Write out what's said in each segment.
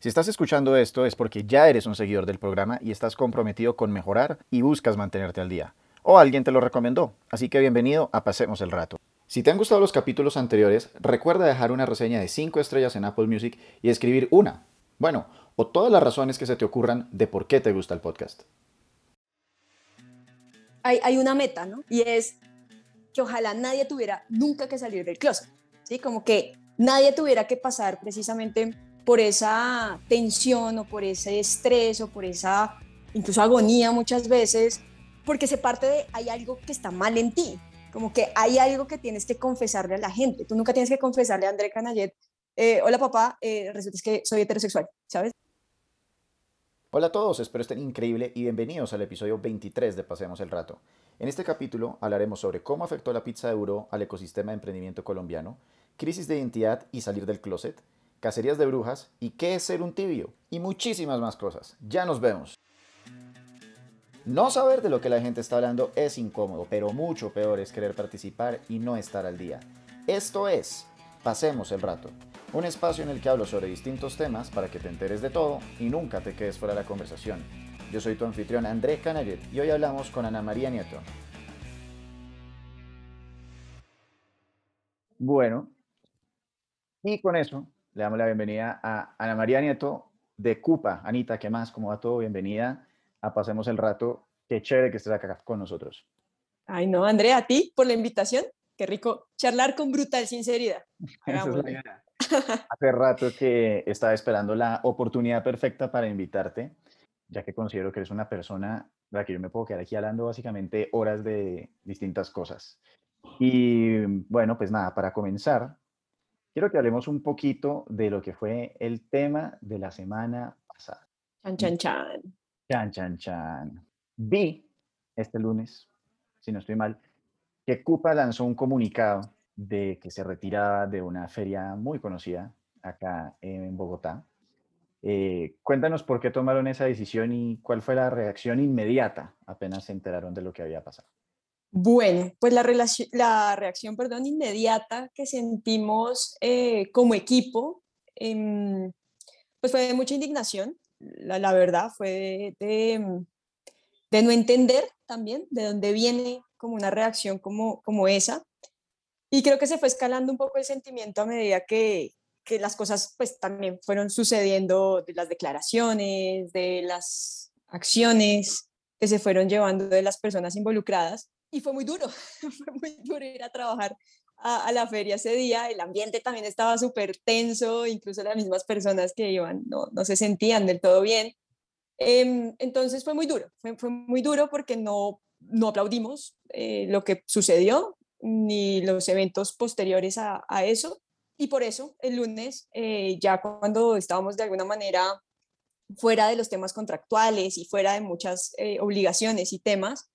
Si estás escuchando esto es porque ya eres un seguidor del programa y estás comprometido con mejorar y buscas mantenerte al día. O alguien te lo recomendó, así que bienvenido a Pasemos el Rato. Si te han gustado los capítulos anteriores, recuerda dejar una reseña de 5 estrellas en Apple Music y escribir una, bueno, o todas las razones que se te ocurran de por qué te gusta el podcast. Hay, una meta, ¿no? Y es que ojalá nadie tuviera nunca que salir del closet, ¿sí? Como que nadie tuviera que pasar precisamente por esa tensión o por ese estrés o por esa incluso agonía muchas veces, porque se parte de hay algo que está mal en ti, como que hay algo que tienes que confesarle a la gente. Tú nunca tienes que confesarle a André Canayet, eh, hola papá, eh, resulta que soy heterosexual, ¿sabes? Hola a todos, espero estén increíble y bienvenidos al episodio 23 de Pasemos el Rato. En este capítulo hablaremos sobre cómo afectó la pizza de euro al ecosistema de emprendimiento colombiano, crisis de identidad y salir del closet, cacerías de brujas y qué es ser un tibio, y muchísimas más cosas. Ya nos vemos. No saber de lo que la gente está hablando es incómodo, pero mucho peor es querer participar y no estar al día. Esto es Pasemos el Rato, un espacio en el que hablo sobre distintos temas para que te enteres de todo y nunca te quedes fuera de la conversación. Yo soy tu anfitrión André Canayet y hoy hablamos con Ana María Nieto. Bueno, y con eso le damos la bienvenida a Ana María Nieto de Cupa. Anita, ¿qué más? ¿Cómo va todo? Bienvenida a Pasemos el Rato. Qué chévere que estés acá con nosotros. Ay, no, Andrea, a ti por la invitación. Qué rico charlar con brutal sinceridad. Hace rato que estaba esperando la oportunidad perfecta para invitarte, ya que considero que eres una persona la que yo me puedo quedar aquí hablando básicamente horas de distintas cosas. Y bueno, pues nada, para comenzar, quiero que hablemos un poquito de lo que fue el tema de la semana pasada. Chan, chan, chan. Chan, chan, chan. Vi este lunes, si no estoy mal, que Cupa lanzó un comunicado de que se retiraba de una feria muy conocida acá en Bogotá. Eh, cuéntanos por qué tomaron esa decisión y cuál fue la reacción inmediata apenas se enteraron de lo que había pasado. Bueno, pues la, la reacción perdón, inmediata que sentimos eh, como equipo, em, pues fue de mucha indignación, la, verdad, fue de, mm, de, no entender también de dónde viene como una reacción como, como esa. Y creo que se fue escalando un poco el sentimiento a medida que, que las cosas pues también fueron sucediendo, de las declaraciones, de las acciones que se fueron llevando de las personas involucradas y fue muy duro, fue muy duro ir a trabajar a, la feria ese día, el ambiente también estaba súper tenso, incluso las mismas personas que iban no, no se sentían del todo bien. Em, entonces fue muy duro, fue, fue, muy duro porque no, no aplaudimos eh, lo que sucedió ni los eventos posteriores a, a eso. Y por eso el lunes, eh, ya cuando estábamos de alguna manera fuera de los temas contractuales y fuera de muchas eh, obligaciones y temas,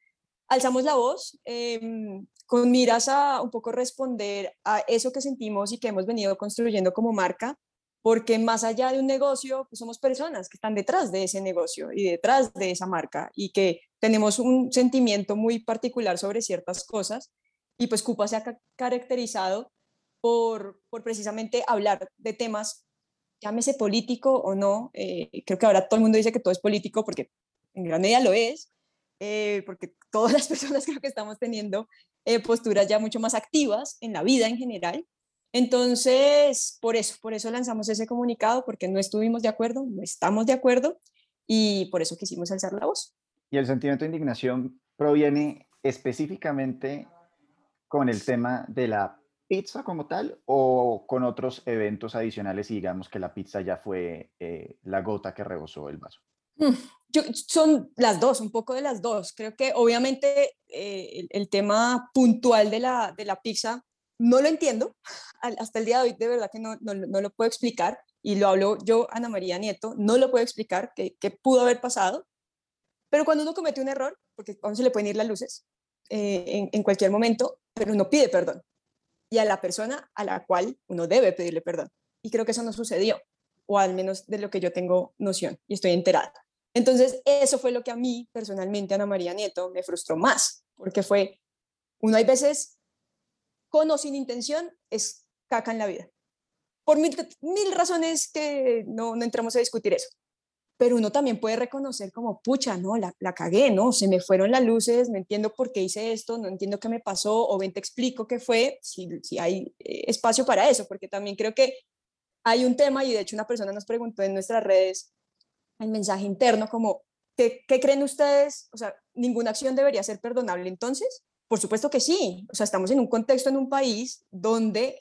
alzamos la voz em, con miras a un poco responder a eso que sentimos y que hemos venido construyendo como marca, porque más allá de un negocio, pues somos personas que están detrás de ese negocio y detrás de esa marca y que tenemos un sentimiento muy particular sobre ciertas cosas. Y pues Cupa se ha caracterizado por, por precisamente hablar de temas, llámese político o no, eh, creo que ahora todo el mundo dice que todo es político porque en gran medida lo es, eh, porque todas las personas creo que estamos teniendo eh, posturas ya mucho más activas en la vida en general. Entonces, por eso, por eso lanzamos ese comunicado, porque no estuvimos de acuerdo, no estamos de acuerdo y por eso quisimos alzar la voz. ¿Y el sentimiento de indignación proviene específicamente con el tema de la pizza como tal o con otros eventos adicionales y digamos que la pizza ya fue eh, la gota que rebosó el vaso? Yo, son las dos, un poco de las dos. Creo que obviamente eh, el, tema puntual de la, de la pizza no lo entiendo. Hasta el día de hoy de verdad que no, no, no lo puedo explicar y lo hablo yo, Ana María Nieto, no lo puedo explicar qué, pudo haber pasado. Pero cuando uno comete un error, porque a uno se le pueden ir las luces eh, en, en cualquier momento, pero uno pide perdón. Y a la persona a la cual uno debe pedirle perdón. Y creo que eso no sucedió, o al menos de lo que yo tengo noción y estoy enterada. Entonces, eso fue lo que a mí personalmente, Ana María Nieto, me frustró más, porque fue, uno hay veces, con o sin intención, es caca en la vida. por mil, mil razones que no, entramos a discutir eso. Pero uno también puede reconocer como, pucha, no, la, la cagué, ¿no? Se me fueron las luces, no entiendo por qué hice esto, no entiendo qué me pasó, o ven, te explico qué fue, si, si hay eh, espacio para eso, porque también creo que hay un tema, y de hecho una persona nos preguntó en nuestras redes, el mensaje interno, como, ¿qué, ¿qué creen ustedes? O sea, ¿ninguna acción debería ser perdonable entonces? Por supuesto que sí. O sea, estamos en un contexto, en un país donde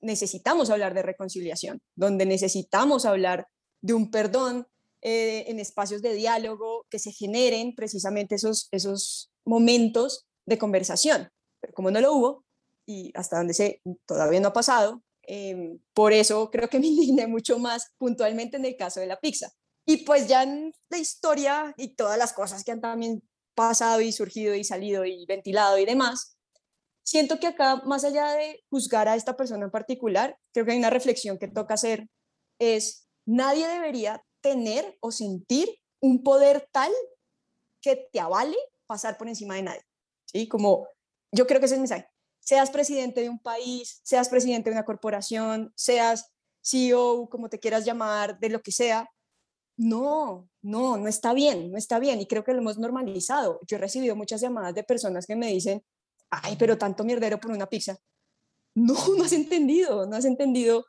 necesitamos hablar de reconciliación, donde necesitamos hablar de un perdón eh, en espacios de diálogo que se generen precisamente esos, esos momentos de conversación. Pero como no lo hubo, y hasta donde sé, todavía no ha pasado, em, por eso creo que me indigné mucho más puntualmente en el caso de la pizza. Y pues ya en la historia y todas las cosas que han también pasado y surgido y salido y ventilado y demás, siento que acá, más allá de juzgar a esta persona en particular, creo que hay una reflexión que toca hacer, es nadie debería tener o sentir un poder tal que te avale pasar por encima de nadie. ¿sí? Como yo creo que ese es el mensaje. Seas presidente de un país, seas presidente de una corporación, seas CEO, como te quieras llamar, de lo que sea, no, no, no está bien, no está bien. Y creo que lo hemos normalizado. Yo he recibido muchas llamadas de personas que me dicen, ay, pero tanto mierdero por una pizza. No, no has entendido, no has entendido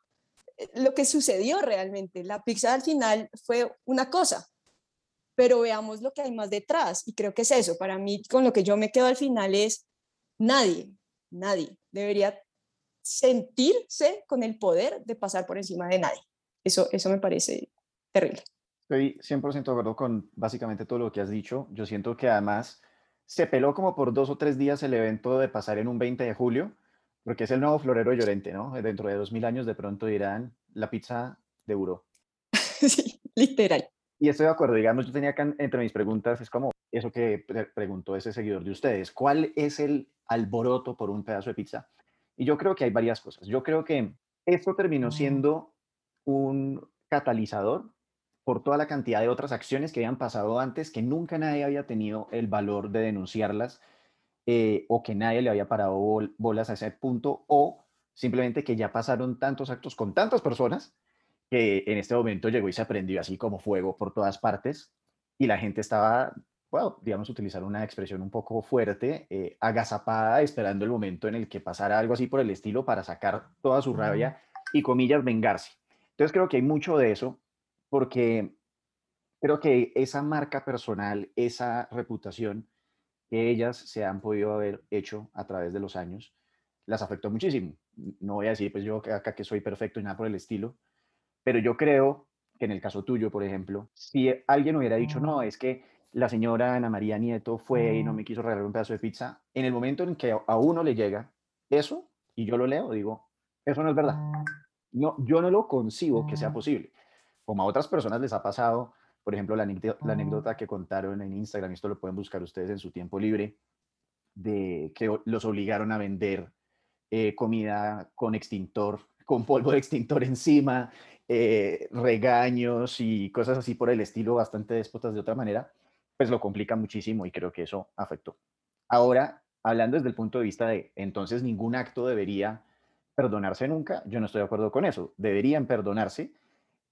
eh, lo que sucedió realmente. La pizza al final fue una cosa, pero veamos lo que hay más detrás. Y creo que es eso. Para mí, con lo que yo me quedo al final es nadie, nadie debería sentirse con el poder de pasar por encima de nadie. Eso, eso me parece terrible. Estoy 100% de acuerdo con básicamente todo lo que has dicho. Yo siento que además se peló como por dos o tres días el evento de pasar en un 20 de julio, porque es el nuevo florero Llorente, ¿no? Dentro de dos mil años de pronto dirán la pizza de euro. sí, literal. Y estoy de acuerdo, digamos, yo tenía acá entre mis preguntas, es como eso que preguntó ese seguidor de ustedes, ¿cuál es el alboroto por un pedazo de pizza? Y yo creo que hay varias cosas. Yo creo que esto terminó siendo un catalizador por toda la cantidad de otras acciones que habían pasado antes que nunca nadie había tenido el valor de denunciarlas eh, o que nadie le había parado bolas a ese punto o simplemente que ya pasaron tantos actos con tantas personas que en este momento llegó y se aprendió así como fuego por todas partes y la gente estaba, bueno, digamos, utilizar una expresión un poco fuerte, eh, agazapada, esperando el momento en el que pasara algo así por el estilo para sacar toda su rabia y, comillas, vengarse. Entonces creo que hay mucho de eso porque creo que esa marca personal, esa reputación que ellas se han podido haber hecho a través de los años, las afectó muchísimo. No voy a decir, pues yo acá que soy perfecto y nada por el estilo, pero yo creo que en el caso tuyo, por ejemplo, si alguien hubiera dicho, no, es que la señora Ana María Nieto fue y no me quiso regalar un pedazo de pizza, en el momento en que a uno le llega eso, y yo lo leo, digo, eso no es verdad. No, yo no lo concibo que sea posible como a otras personas les ha pasado, por ejemplo, la, anécdota que contaron en Instagram, esto lo pueden buscar ustedes en su tiempo libre, de que los obligaron a vender eh, comida con extintor, con polvo de extintor encima, eh, regaños y cosas así por el estilo, bastante déspotas de otra manera, pues lo complica muchísimo y creo que eso afectó. Ahora, hablando desde el punto de vista de, entonces ningún acto debería perdonarse nunca, yo no estoy de acuerdo con eso, deberían perdonarse,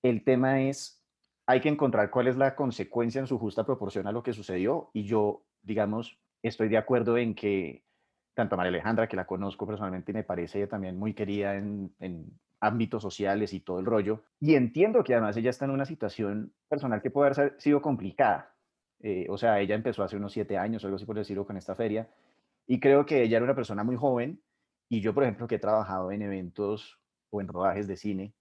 el tema es, hay que encontrar cuál es la consecuencia en su justa proporción a lo que sucedió y yo, digamos, estoy de acuerdo en que tanto María Alejandra, que la conozco personalmente y me parece también muy querida en, ámbitos sociales y todo el rollo, y entiendo que además ella está en una situación personal que puede haber sido complicada. Eh, o sea, ella empezó hace unos siete años algo así por decirlo con esta feria, y creo que ella era una persona muy joven, y yo, por ejemplo, que he trabajado en eventos o en rodajes de cine,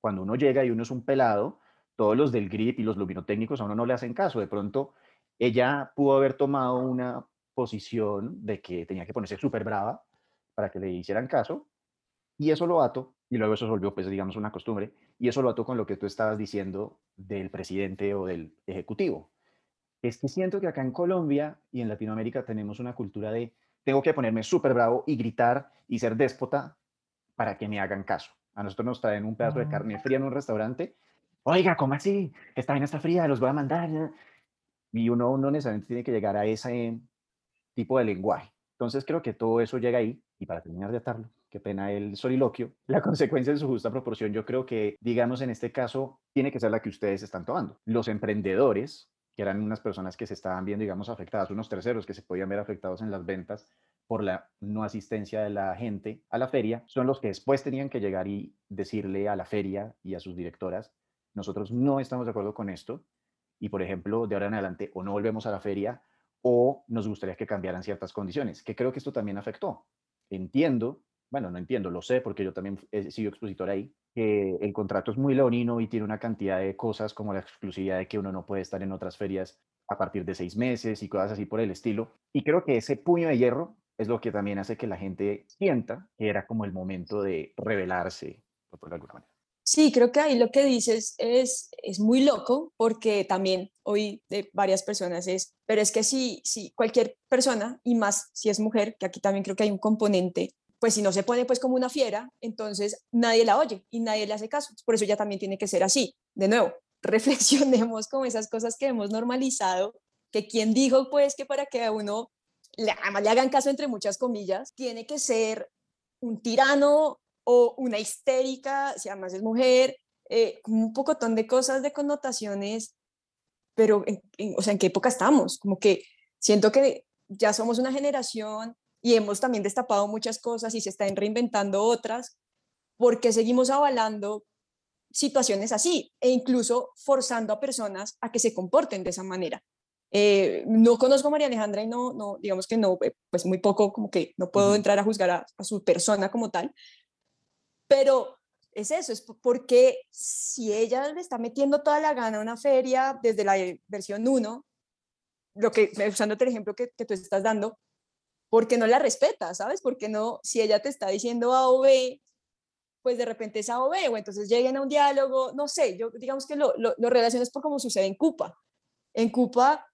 cuando uno llega y uno es un pelado, todos los del grip y los luminotécnicos a uno no le hacen caso. De pronto, ella pudo haber tomado una posición de que tenía que ponerse súper brava para que le hicieran caso, y eso lo ato, y luego eso se volvió, pues, digamos, una costumbre, y eso lo ato con lo que tú estabas diciendo del presidente o del ejecutivo. Es que siento que acá en Colombia y en Latinoamérica tenemos una cultura de tengo que ponerme súper bravo y gritar y ser déspota para que me hagan caso. A nosotros nos traen un pedazo de carne fría en un restaurante. Oiga, ¿cómo así? Esta vaina está fría, los voy a mandar. Y uno no necesariamente tiene que llegar a ese tipo de lenguaje. Entonces creo que todo eso llega ahí. Y para terminar de atarlo, qué pena el soliloquio, la consecuencia en su justa proporción, yo creo que, digamos, en este caso, tiene que ser la que ustedes están tomando. Los emprendedores, eran unas personas que se estaban viendo, digamos, afectadas, unos terceros que se podían ver afectados en las ventas por la no asistencia de la gente a la feria, son los que después tenían que llegar y decirle a la feria y a sus directoras, nosotros no estamos de acuerdo con esto y, por ejemplo, de ahora en adelante o no volvemos a la feria o nos gustaría que cambiaran ciertas condiciones, que creo que esto también afectó. Entiendo, bueno, no entiendo, lo sé porque yo también he sido expositor ahí, que el contrato es muy leonino y tiene una cantidad de cosas como la exclusividad de que uno no puede estar en otras ferias a partir de seis meses y cosas así por el estilo. Y creo que ese puño de hierro es lo que también hace que la gente sienta que era como el momento de rebelarse, por alguna manera. Sí, creo que ahí lo que dices es, es muy loco porque también hoy de varias personas es, pero es que si, si cualquier persona, y más si es mujer, que aquí también creo que hay un componente, pues si no se pone pues como una fiera, entonces nadie la oye y nadie le hace caso. Por eso ya también tiene que ser así. De nuevo, reflexionemos con esas cosas que hemos normalizado, que quien dijo pues que para que a uno le, le hagan caso entre muchas comillas, tiene que ser un tirano o una histérica, si además es mujer, eh, un pocotón de cosas, de connotaciones, pero, o sea, ¿en qué época estamos? Como que siento que ya somos una generación y hemos también destapado muchas cosas y se están reinventando otras, porque seguimos avalando situaciones así e incluso forzando a personas a que se comporten de esa manera. Eh, no conozco a María Alejandra y no, no, digamos que no, eh, pues muy poco, como que no puedo entrar a juzgar a, a, su persona como tal, pero es eso, es porque si ella le está metiendo toda la gana a una feria desde la versión 1, lo que, usándote el ejemplo que, que tú estás dando, porque no la respeta, ¿sabes? Porque no, si ella te está diciendo A o B, pues de repente es A o B, o entonces lleguen a un diálogo, no sé, yo digamos que lo, lo, lo relaciones por como sucede en Cupa. En Cupa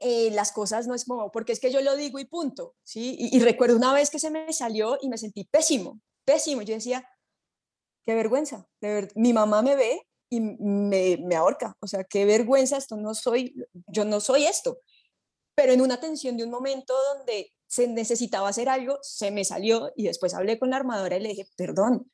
eh, las cosas no es como, porque es que yo lo digo y punto, ¿sí? Y, y, recuerdo una vez que se me salió y me sentí pésimo, pésimo. Yo decía, qué vergüenza. De mi mamá me ve y me, me ahorca. O sea, qué vergüenza, esto no soy, yo no soy esto. Pero en una tensión de un momento donde se necesitaba hacer algo, se me salió y después hablé con la armadora y le dije, perdón,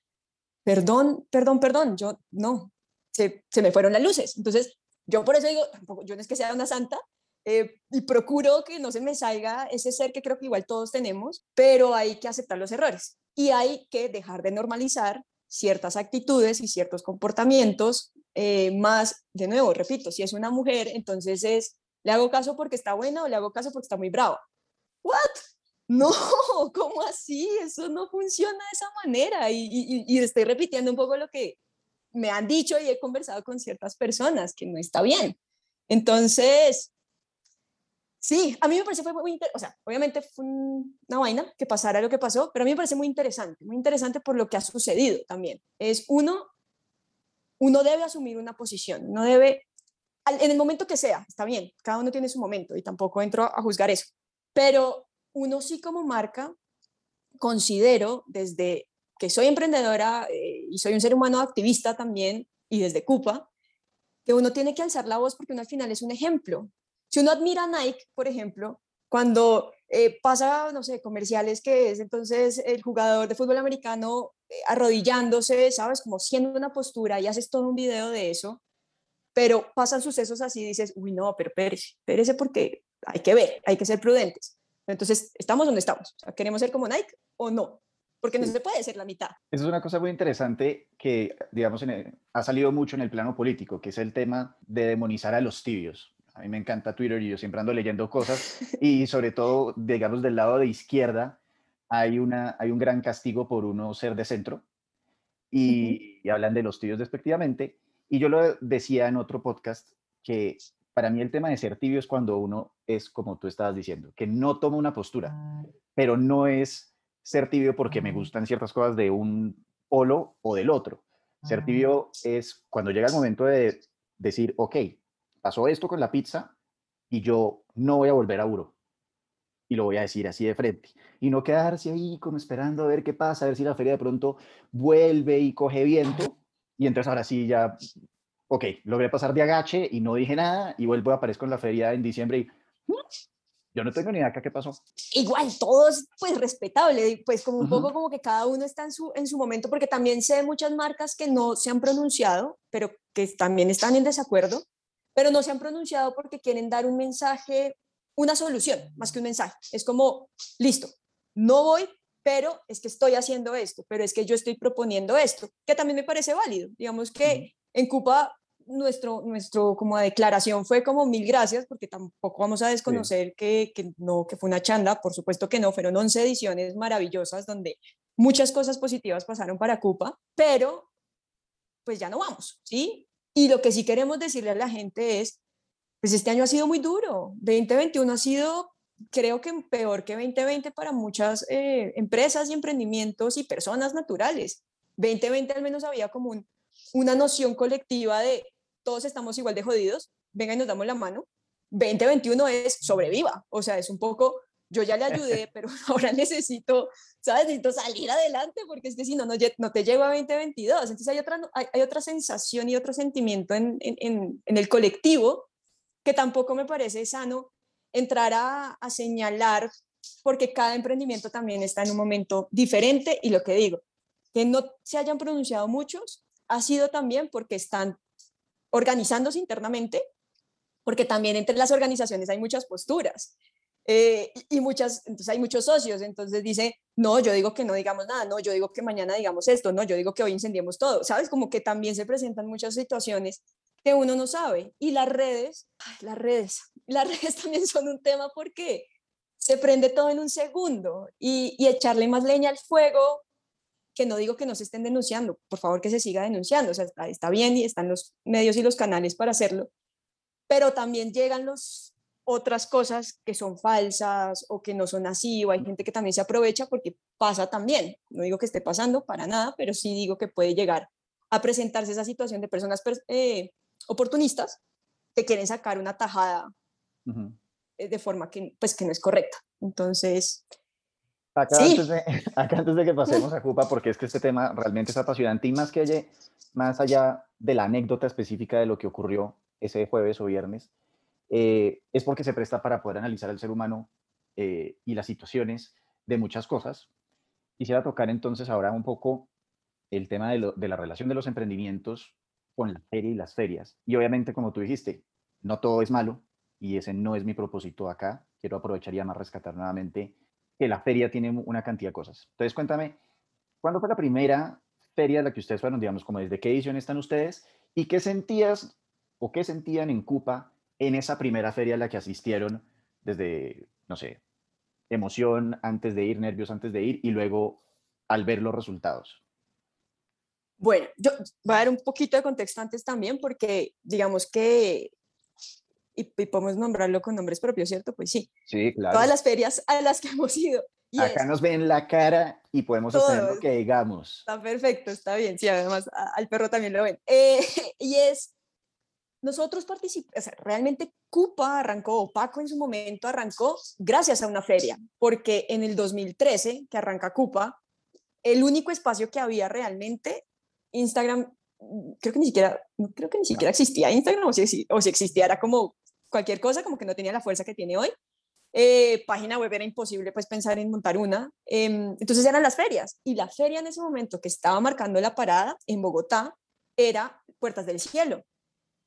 perdón, perdón, perdón, yo no, se, se me fueron las luces. Entonces, yo por eso digo, yo no es que sea una santa, eh, y procuro que no se me salga ese ser que creo que igual todos tenemos, pero hay que aceptar los errores y hay que dejar de normalizar ciertas actitudes y ciertos comportamientos eh, más, de nuevo, repito, si es una mujer, entonces es, ¿le hago caso porque está buena o le hago caso porque está muy brava? ¿What? No, ¿cómo así? Eso no funciona de esa manera. Y, estoy repitiendo un poco lo que me han dicho y he conversado con ciertas personas, que no está bien. Entonces, Sí, a mí me parece fue muy interesante, o sea, obviamente fue una vaina que pasara lo que pasó, pero a mí me parece muy interesante, muy interesante por lo que ha sucedido también. Es uno, uno debe asumir una posición, no debe, en el momento que sea, está bien, cada uno tiene su momento y tampoco entro a juzgar eso, pero uno sí como marca considero desde que soy emprendedora eh, y soy un ser humano activista también y desde CUPA, que uno tiene que alzar la voz porque uno al final es un ejemplo si uno admira a Nike, por ejemplo, cuando eh, pasa, no sé, comerciales que es entonces el jugador de fútbol americano eh, arrodillándose, ¿sabes? Como siendo una postura y haces todo un video de eso, pero pasan sucesos así dices, uy, no, pero pérese, pérese porque hay que ver, hay que ser prudentes. Entonces, ¿estamos donde estamos? ¿Queremos ser como Nike o no? Porque no se puede ser la mitad. Eso es una cosa muy interesante que, digamos, ha salido mucho en el plano político, que es el tema de demonizar a los tibios. A mí me encanta Twitter y yo siempre ando leyendo cosas y sobre todo, digamos, del lado de izquierda hay, una, hay un gran castigo por uno ser de centro y, hablan de los tibios despectivamente. Y yo lo decía en otro podcast que para mí el tema de ser tibio es cuando uno es como tú estabas diciendo, que no toma una postura, pero no es ser tibio porque me gustan ciertas cosas de un polo o del otro. Ser ah. tibio es cuando llega el momento de decir, ok, pasó esto con la pizza y yo no voy a volver a Uro. Y lo voy a decir así de frente. Y no quedarse ahí como esperando a ver qué pasa, a ver si la feria de pronto vuelve y coge viento. Y entonces ahora sí ya, ok, logré pasar de agache y no dije nada y vuelvo a aparecer con la feria en diciembre y... Yo no tengo ni idea qué pasó. Igual, todos, pues respetable, pues como un poco como que cada uno está en su, en su momento, porque también sé muchas marcas que no se han pronunciado, pero que también están en desacuerdo, pero no se han pronunciado porque quieren dar un mensaje, una solución, más que un mensaje. Es como, listo, no voy, pero es que estoy haciendo esto, pero es que yo estoy proponiendo esto, que también me parece válido. Digamos que en Cupa nuestro, nuestro como declaración fue como mil gracias, porque tampoco vamos a desconocer que, que, no, que fue una chanda, por supuesto que no, fueron 11 ediciones maravillosas donde muchas cosas positivas pasaron para Cupa, pero pues ya no vamos, ¿sí? Y lo que sí queremos decirle a la gente es, pues este año ha sido muy duro, 2021 ha sido creo que peor que 2020 para muchas eh, empresas y emprendimientos y personas naturales. 2020 al menos había como un, una noción colectiva de todos estamos igual de jodidos, venga y nos damos la mano. 2021 es sobreviva, o sea, es un poco, yo ya le ayudé, pero ahora necesito, ¿sabes? Necesito salir adelante porque es que si no, no, no te llego a 2022. Entonces hay otra, hay, otra sensación y otro sentimiento en, en, en, el colectivo que tampoco me parece sano entrar a, a señalar porque cada emprendimiento también está en un momento diferente y lo que digo, que no se hayan pronunciado muchos ha sido también porque están organizándose internamente, porque también entre las organizaciones hay muchas posturas. Eh, y muchas, entonces hay muchos socios, entonces dice, no, yo digo que no digamos nada, no, yo digo que mañana digamos esto, no, yo digo que hoy incendiemos todo, ¿sabes? Como que también se presentan muchas situaciones que uno no sabe. Y las redes, las redes, las redes también son un tema porque se prende todo en un segundo y, y echarle más leña al fuego que no digo que no se estén denunciando, por favor que se siga denunciando, o sea, está, bien y están los medios y los canales para hacerlo, pero también llegan los otras cosas que son falsas o que no son así, o hay gente que también se aprovecha porque pasa también. No digo que esté pasando para nada, pero sí digo que puede llegar a presentarse esa situación de personas eh, oportunistas que quieren sacar una tajada eh, de forma que, pues, que no es correcta. Entonces, Acá, antes de, acá antes de que pasemos a Cupa, porque es que este tema realmente es apasionante y más que allá, más allá de la anécdota específica de lo que ocurrió ese jueves o viernes, eh, es porque se presta para poder analizar al ser humano eh, y las situaciones de muchas cosas. Quisiera tocar entonces ahora un poco el tema de, de la relación de los emprendimientos con la feria y las ferias. Y obviamente, como tú dijiste, no todo es malo y ese no es mi propósito acá. Quiero aprovechar y además rescatar nuevamente que la feria tiene una cantidad de cosas. Entonces, cuéntame, ¿cuándo fue la primera feria de la que ustedes fueron, digamos, como desde qué edición están ustedes? ¿Y qué sentías o qué sentían en Cupa en esa primera feria a la que asistieron desde, no sé, emoción antes de ir, nervios antes de ir y luego al ver los resultados? Bueno, yo voy a dar un poquito de contexto antes también porque digamos que y, podemos nombrarlo con nombres propios, ¿cierto? Pues sí. Sí, claro. Todas las ferias a las que hemos ido. Acá nos ven la cara y podemos hacer lo que digamos. Está perfecto, está bien. Sí, además al perro también lo ven. Eh, y es, nosotros participamos, o sea, realmente Cupa arrancó, o Paco en su momento arrancó gracias a una feria, porque en el 2013, que arranca Cupa, el único espacio que había realmente, Instagram, creo que ni siquiera, creo que ni siquiera existía Instagram, o si, o si existía era como cualquier cosa, como que no tenía la fuerza que tiene hoy. Eh, página web era imposible pues pensar en montar una. Em, entonces eran las ferias y la feria en ese momento que estaba marcando la parada en Bogotá era Puertas del Cielo.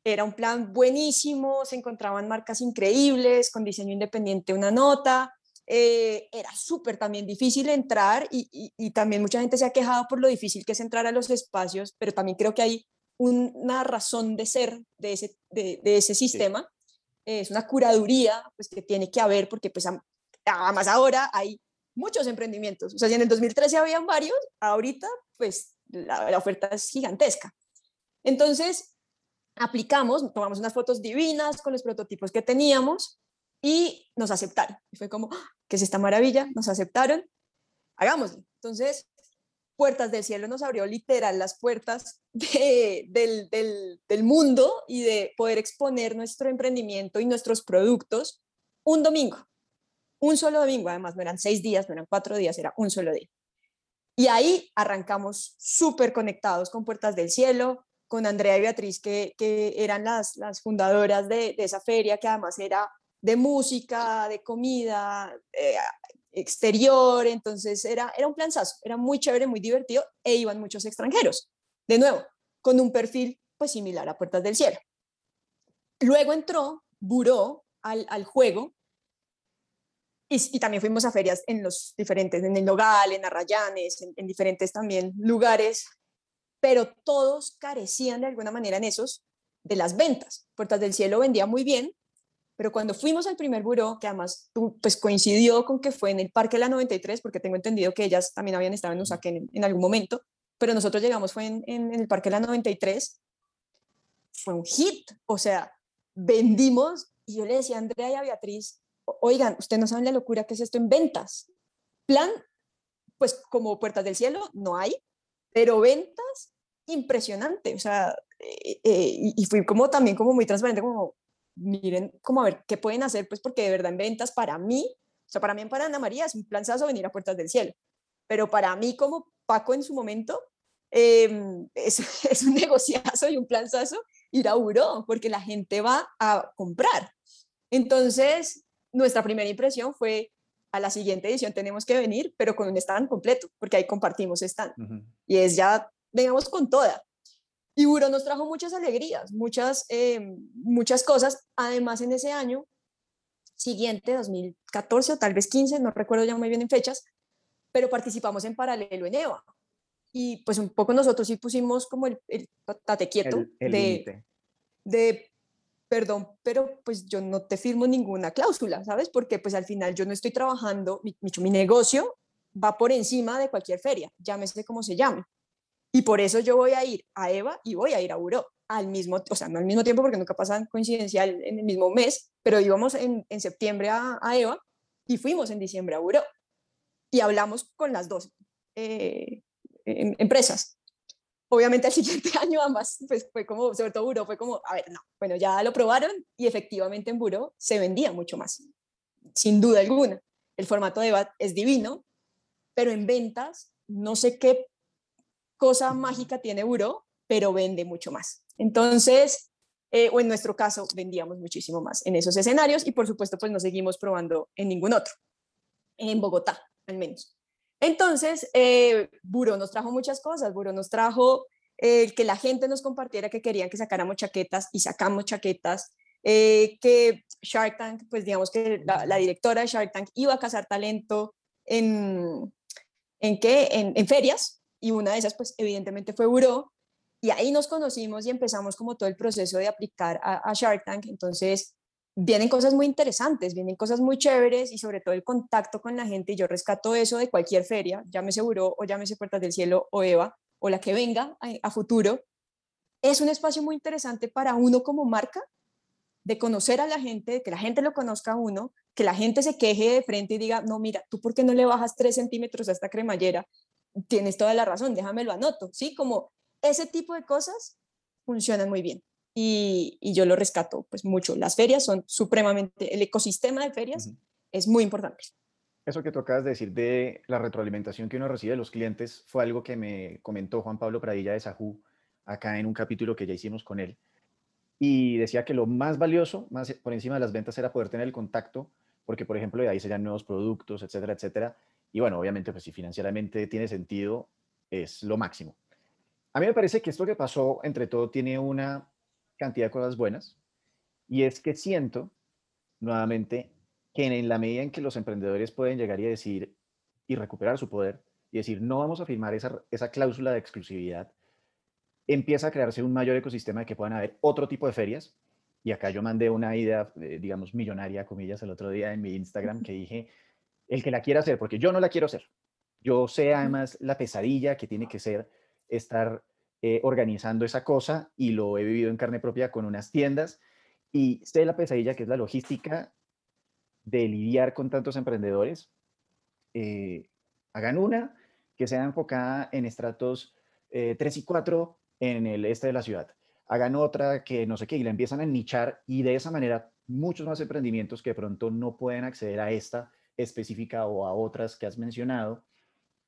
Era un plan buenísimo, se encontraban marcas increíbles, con diseño independiente una nota, eh, era súper también difícil entrar y, y, también mucha gente se ha quejado por lo difícil que es entrar a los espacios, pero también creo que hay una razón de ser de ese, de, de ese sistema es una curaduría pues, que tiene que haber, porque pues además ahora hay muchos emprendimientos. O sea, si en el 2013 habían varios, ahorita pues la, la oferta es gigantesca. Entonces, aplicamos, tomamos unas fotos divinas con los prototipos que teníamos y nos aceptaron. Y fue como, ¡ah! ¿qué es esta maravilla? Nos aceptaron, hagámoslo. Entonces, Puertas del Cielo nos abrió literal las puertas del, mundo y de poder exponer nuestro emprendimiento y nuestros productos un domingo, un solo domingo, además no eran seis días, no eran cuatro días, era un solo día. Y ahí arrancamos súper conectados con Puertas del Cielo, con Andrea y Beatriz, que, eran las, fundadoras de, de, esa feria, que además era de música, de comida, eh, exterior, entonces era, era un planzazo, era muy chévere, muy divertido e iban muchos extranjeros, de nuevo, con un perfil pues similar a Puertas del Cielo. Luego entró Buró al, al juego y, también fuimos a ferias en los diferentes, en el Nogal, en Arrayanes, en, en diferentes también lugares, pero todos carecían de alguna manera en esos de las ventas. Puertas del Cielo vendía muy bien, pero cuando fuimos al primer buró, que además pues coincidió con que fue en el Parque La 93, porque tengo entendido que ellas también habían estado en Usaquén en, algún momento, pero nosotros llegamos fue en, en, el Parque La 93, fue un hit, o sea, vendimos, y yo le decía a Andrea y a Beatriz, oigan, ustedes no saben la locura que es esto en ventas. Plan, pues como Puertas del Cielo, no hay, pero ventas, impresionante, o sea, eh, eh, y, fui como también como muy transparente, como miren, como a ver qué pueden hacer, pues porque de verdad en ventas para mí, o sea, para mí en para Ana María es un planzazo venir a Puertas del Cielo, pero para mí como Paco en su momento, em, es, es, un negociazo y un planzazo ir a Buró, porque la gente va a comprar. Entonces, nuestra primera impresión fue, a la siguiente edición tenemos que venir, pero con un stand completo, porque ahí compartimos stand. Y es ya, vengamos con toda. Y Buró nos trajo muchas alegrías, muchas, eh, muchas cosas. Además, en ese año siguiente, 2014 o tal vez 15, no recuerdo ya muy bien en fechas, pero participamos en paralelo en EVA. Y pues un poco nosotros sí pusimos como el, el tate quieto de, de, perdón, pero pues yo no te firmo ninguna cláusula, ¿sabes? Porque pues al final yo no estoy trabajando, mi, mi negocio va por encima de cualquier feria, llámese como se llame. Y por eso yo voy a ir a EVA y voy a ir a Buró al mismo, o sea, no al mismo tiempo porque nunca pasan coincidencial en el mismo mes, pero íbamos en, en septiembre a, a, EVA y fuimos en diciembre a Buró. Y hablamos con las dos eh, em, empresas. Obviamente al siguiente año ambas, pues fue como, sobre todo Buró, fue como, a ver, no, bueno, ya lo probaron y efectivamente en Buró se vendía mucho más, sin duda alguna. El formato de EVA es divino, pero en ventas no sé qué cosa mágica tiene Buró, pero vende mucho más. Entonces, eh, o en nuestro caso, vendíamos muchísimo más en esos escenarios y por supuesto, pues no seguimos probando en ningún otro, en Bogotá al menos. Entonces, eh, Buró nos trajo muchas cosas. Buró nos trajo eh, que la gente nos compartiera que querían que sacáramos chaquetas y sacamos chaquetas. Eh, que Shark Tank, pues digamos que la, directora de Shark Tank iba a cazar talento en, ¿en qué? En ferias, y una de esas pues evidentemente fue Buró y ahí nos conocimos y empezamos como todo el proceso de aplicar a, Shark Tank, entonces vienen cosas muy interesantes, vienen cosas muy chéveres y sobre todo el contacto con la gente y yo rescato eso de cualquier feria, llámese Buró o llámese Puertas del Cielo o Eva o la que venga a, a futuro, es un espacio muy interesante para uno como marca de conocer a la gente, de que la gente lo conozca a uno, que la gente se queje de frente y diga, no, mira, ¿tú por qué no le bajas tres centímetros a esta cremallera? Tienes toda la razón, déjame lo anoto, ¿sí? Como ese tipo de cosas funcionan muy bien y, y yo lo rescato pues mucho. Las ferias son supremamente, el ecosistema de ferias es muy importante. Eso que tocas de decir de la retroalimentación que uno recibe de los clientes fue algo que me comentó Juan Pablo Pradilla de Sajú acá en un capítulo que ya hicimos con él. Y decía que lo más valioso, más por encima de las ventas, era poder tener el contacto, porque, por ejemplo, de ahí serían nuevos productos, etcétera, etcétera. Y bueno, obviamente, pues si financieramente tiene sentido, es lo máximo. A mí me parece que esto que pasó, entre todo, tiene una cantidad de cosas buenas. Y es que siento, nuevamente, que en la medida en que los emprendedores pueden llegar y decir y recuperar su poder y decir, no vamos a firmar esa, esa cláusula de exclusividad, empieza a crearse un mayor ecosistema de que puedan haber otro tipo de ferias. Y acá yo mandé una idea, eh, digamos, millonaria, comillas, el otro día en mi Instagram que dije, el que la quiera hacer, porque yo no la quiero hacer. Yo sé además la pesadilla que tiene que ser estar eh, organizando esa cosa y lo he vivido en carne propia con unas tiendas y sé la pesadilla que es la logística de lidiar con tantos emprendedores. Eh, hagan una que sea enfocada en estratos 3 eh, y 4 en el este de la ciudad. Hagan otra que no sé qué y la empiezan a nichar y de esa manera muchos más emprendimientos que de pronto no pueden acceder a esta específica o a otras que has mencionado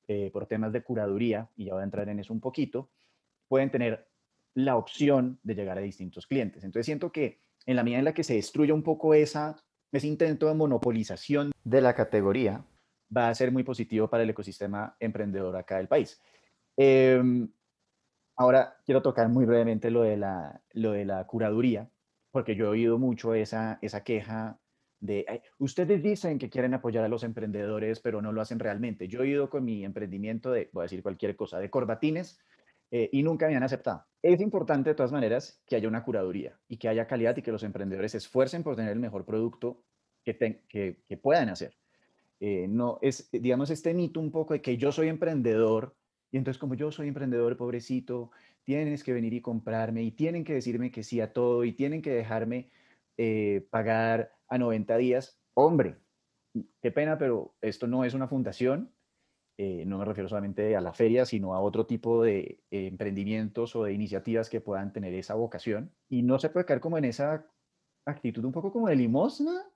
eh, por temas de curaduría, y ya voy a entrar en eso un poquito, pueden tener la opción de llegar a distintos clientes. Entonces siento que en la medida en la que se destruya un poco esa ese intento de monopolización de la categoría va a ser muy positivo para el ecosistema emprendedor acá del país. Em, ahora quiero tocar muy brevemente lo de la, lo de la curaduría, porque yo he oído mucho esa, esa queja de, ustedes dicen que quieren apoyar a los emprendedores, pero no lo hacen realmente. Yo he ido con mi emprendimiento de, voy a decir cualquier cosa, de corbatines, eh, y nunca me han aceptado. Es importante de todas maneras que haya una curaduría y que haya calidad y que los emprendedores se esfuercen por tener el mejor producto que, que, puedan hacer. Eh, no es, digamos, este mito un poco de que yo soy emprendedor y entonces como yo soy emprendedor pobrecito, tienes que venir y comprarme y tienen que decirme que sí a todo y tienen que dejarme eh, pagar a 90 días. Hombre, qué pena, pero esto no es una fundación eh, no me refiero solamente a la feria, sino a otro tipo de eh, emprendimientos o de iniciativas que puedan tener esa vocación. Y no se puede caer como en esa actitud un poco como de limosna,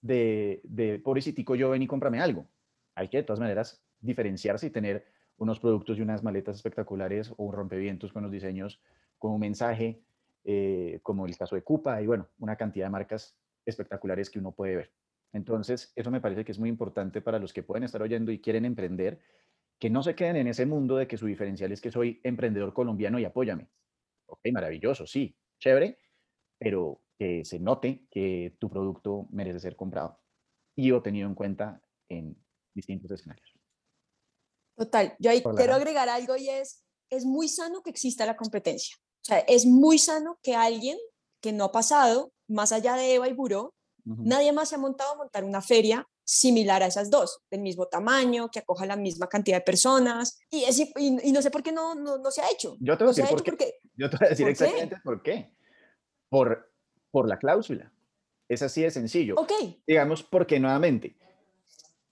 de, de pobrecitico yo ven y cómprame algo. Hay que de todas maneras diferenciarse y tener unos productos y unas maletas espectaculares o un rompevientos con los diseños con un mensaje, eh, como el caso de Cupa y bueno, una cantidad de marcas espectaculares que uno puede ver. Entonces, eso me parece que es muy importante para los que pueden estar oyendo y quieren emprender, que no se queden en ese mundo de que su diferencial es que soy emprendedor colombiano y apóyame. Ok, maravilloso, sí, chévere, pero que se note que tu producto merece ser comprado y o tenido en cuenta en distintos escenarios. Total, yo ahí quiero agregar algo y es, es muy sano que exista la competencia. O sea, es muy sano que alguien que no ha pasado más allá de Eva y Buró Nadie más se ha montado a montar una feria similar a esas dos, del mismo tamaño, que acoja la misma cantidad de personas, y, y, no sé por qué no, no, se ha hecho. Yo te voy a decir, por qué. Yo te voy a decir exactamente por qué. Por, por la cláusula. Es así de sencillo. Ok. Digamos, porque nuevamente,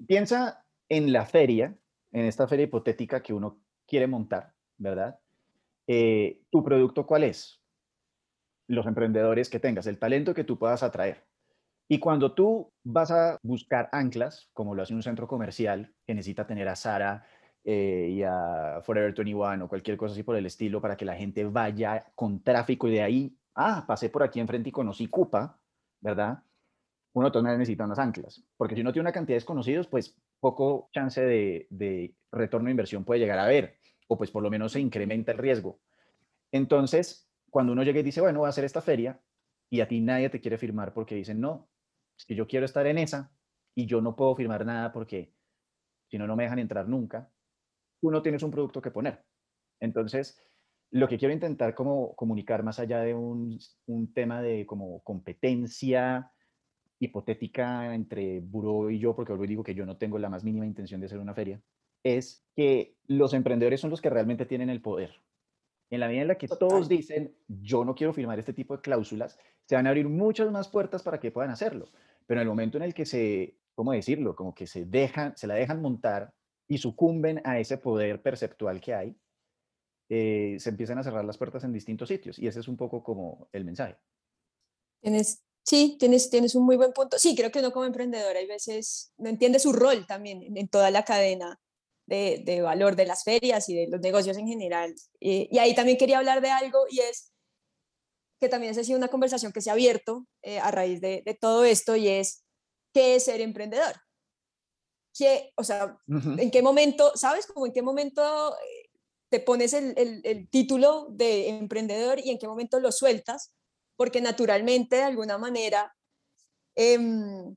piensa en la feria, en esta feria hipotética que uno quiere montar, ¿verdad? Eh, ¿Tu producto cuál es? Los emprendedores que tengas, el talento que tú puedas atraer. Y cuando tú vas a buscar anclas, como lo hace un centro comercial, que necesita tener a Sara eh, y a Forever 21 o cualquier cosa así por el estilo, para que la gente vaya con tráfico y de ahí, ah, pasé por aquí enfrente y conocí Cupa, ¿verdad? Uno también necesita unas anclas, porque si uno tiene una cantidad de desconocidos, pues poco chance de, de retorno de inversión puede llegar a haber, o pues por lo menos se incrementa el riesgo. Entonces, cuando uno llega y dice, bueno, voy a hacer esta feria, y a ti nadie te quiere firmar porque dicen, no, es que yo quiero estar en esa y yo no puedo firmar nada porque si no, no me dejan entrar nunca, tú no tienes un producto que poner. Entonces, lo que quiero intentar como comunicar más allá de un, tema de como competencia hipotética entre Buró y yo, porque hoy digo que yo no tengo la más mínima intención de hacer una feria, es que los emprendedores son los que realmente tienen el poder. En la medida en la que todos dicen, yo no quiero firmar este tipo de cláusulas, se van a abrir muchas más puertas para que puedan hacerlo. Pero en el momento en el que se, ¿cómo decirlo? Como que se dejan, se la dejan montar y sucumben a ese poder perceptual que hay, eh, se empiezan a cerrar las puertas en distintos sitios. Y ese es un poco como el mensaje. Tienes, sí, tienes, tienes un muy buen punto. Sí, creo que uno como emprendedor hay veces no entiende su rol también en toda la cadena de, valor de las ferias y de los negocios en general. y ahí también quería hablar de algo y es que también ha sido una conversación que se ha abierto eh, a raíz de, todo esto y es, ¿qué es ser emprendedor? ¿Qué, o sea, ¿en qué momento, sabes, como en qué momento eh, te pones el, el, título de emprendedor y en qué momento lo sueltas? Porque naturalmente, de alguna manera, em,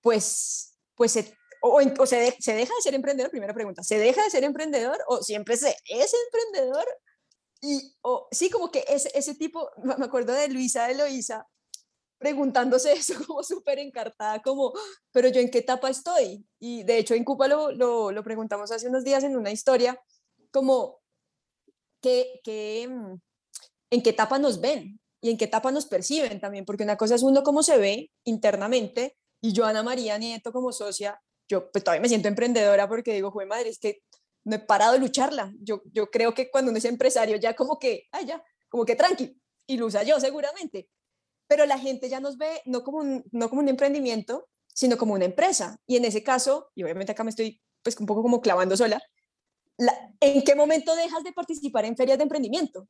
pues, pues se o, se, deja de ser emprendedor, primera pregunta, ¿se deja de ser emprendedor o siempre se es emprendedor? Y o, sí, como que ese, ese tipo, me acuerdo de Luisa de preguntándose eso como súper encartada, como, pero yo en qué etapa estoy? Y de hecho en Cuba lo, lo, preguntamos hace unos días en una historia, como, ¿qué, qué, ¿en qué etapa nos ven? Y en qué etapa nos perciben también, porque una cosa es uno cómo se ve internamente, y yo, Ana María Nieto, como socia, yo pues todavía me siento emprendedora porque digo, joder madre, es que no he parado de lucharla. Yo, yo creo que cuando uno es empresario ya como que, ay, ya, como que tranqui, y lo usa yo seguramente. Pero la gente ya nos ve no como un, no como un emprendimiento, sino como una empresa. Y en ese caso, y obviamente acá me estoy pues un poco como clavando sola, ¿en qué momento dejas de participar en ferias de emprendimiento?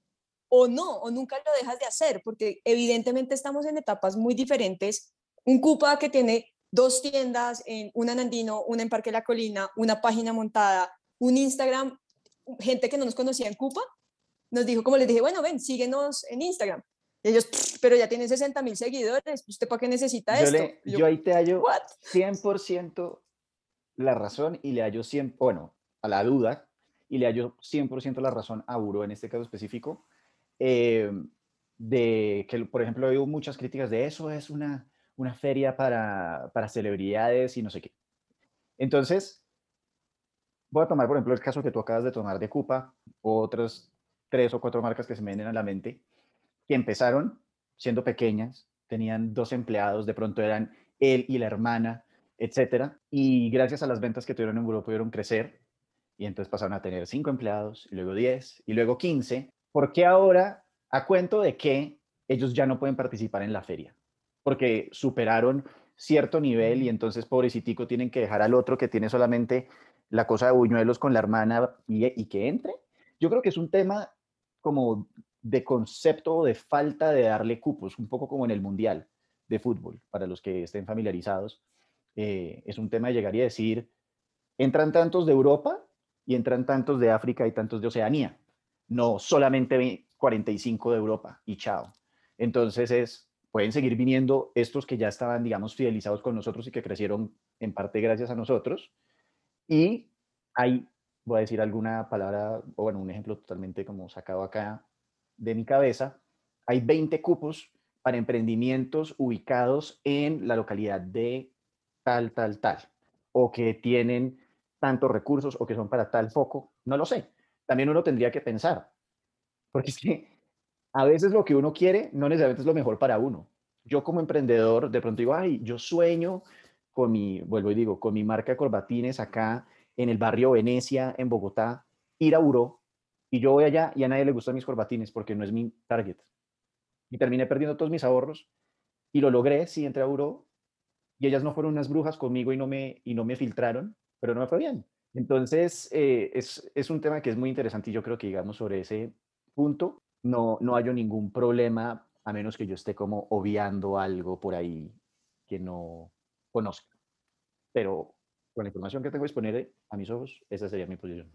O no, o nunca lo dejas de hacer, porque evidentemente estamos en etapas muy diferentes un Cupa que tiene dos tiendas, en una en Andino, una en Parque La Colina, una página montada, un Instagram, gente que no nos conocía en Cupa, nos dijo, como les dije, bueno, ven, síguenos en Instagram. Y ellos, pero ya tienen 60 mil seguidores, ¿usted para qué necesita yo esto? yo, ahí te hallo 100% la razón y le hallo 100, bueno, a la duda, y le hallo 100% la razón a Uro en este caso específico, eh, de que, por ejemplo, hay muchas críticas de eso es una, una feria para, para celebridades y no sé qué. Entonces, voy a tomar, por ejemplo, el caso que tú acabas de tomar de Cupa, otras tres o cuatro marcas que se me vienen a la mente, que empezaron siendo pequeñas, tenían dos empleados, de pronto eran él y la hermana, etcétera, y gracias a las ventas que tuvieron en Europa pudieron crecer, y entonces pasaron a tener cinco empleados, luego diez, y luego quince. ¿Por qué ahora, a cuento de que ellos ya no pueden participar en la feria? Porque superaron cierto nivel y entonces pobrecitico tienen que dejar al otro que tiene solamente la cosa de buñuelos con la hermana y, y que entre. Yo creo que es un tema como de concepto o de falta de darle cupos, un poco como en el Mundial de Fútbol, para los que estén familiarizados. Eh, es un tema de llegar y decir, entran tantos de Europa y entran tantos de África y tantos de Oceanía, no solamente 45 de Europa y chao. Entonces es, pueden seguir viniendo estos que ya estaban, digamos, fidelizados con nosotros y que crecieron en parte gracias a nosotros. Y hay, voy a decir alguna palabra, o bueno, un ejemplo totalmente como sacado acá de mi cabeza, hay 20 cupos para emprendimientos ubicados en la localidad de tal, tal, tal, o que tienen tantos recursos o que son para tal foco, no lo sé. También uno tendría que pensar, porque es que a veces lo que uno quiere no necesariamente es lo mejor para uno. Yo como emprendedor de pronto digo, ay, yo sueño con mi, vuelvo y digo, con mi marca de corbatines acá en el barrio Venecia, en Bogotá, ir a Uro y yo voy allá y a nadie le gustan mis corbatines porque no es mi target. Y terminé perdiendo todos mis ahorros y lo logré, sí, entré a Euro y ellas no fueron unas brujas conmigo y no me, y no me filtraron, pero no me fue bien. Entonces, eh, es, es, un tema que es muy interesante y yo creo que, digamos, sobre ese punto no, no hay ningún problema a menos que yo esté como obviando algo por ahí que no conozca. Pero con la información que tengo disponible a mis ojos, esa sería mi posición.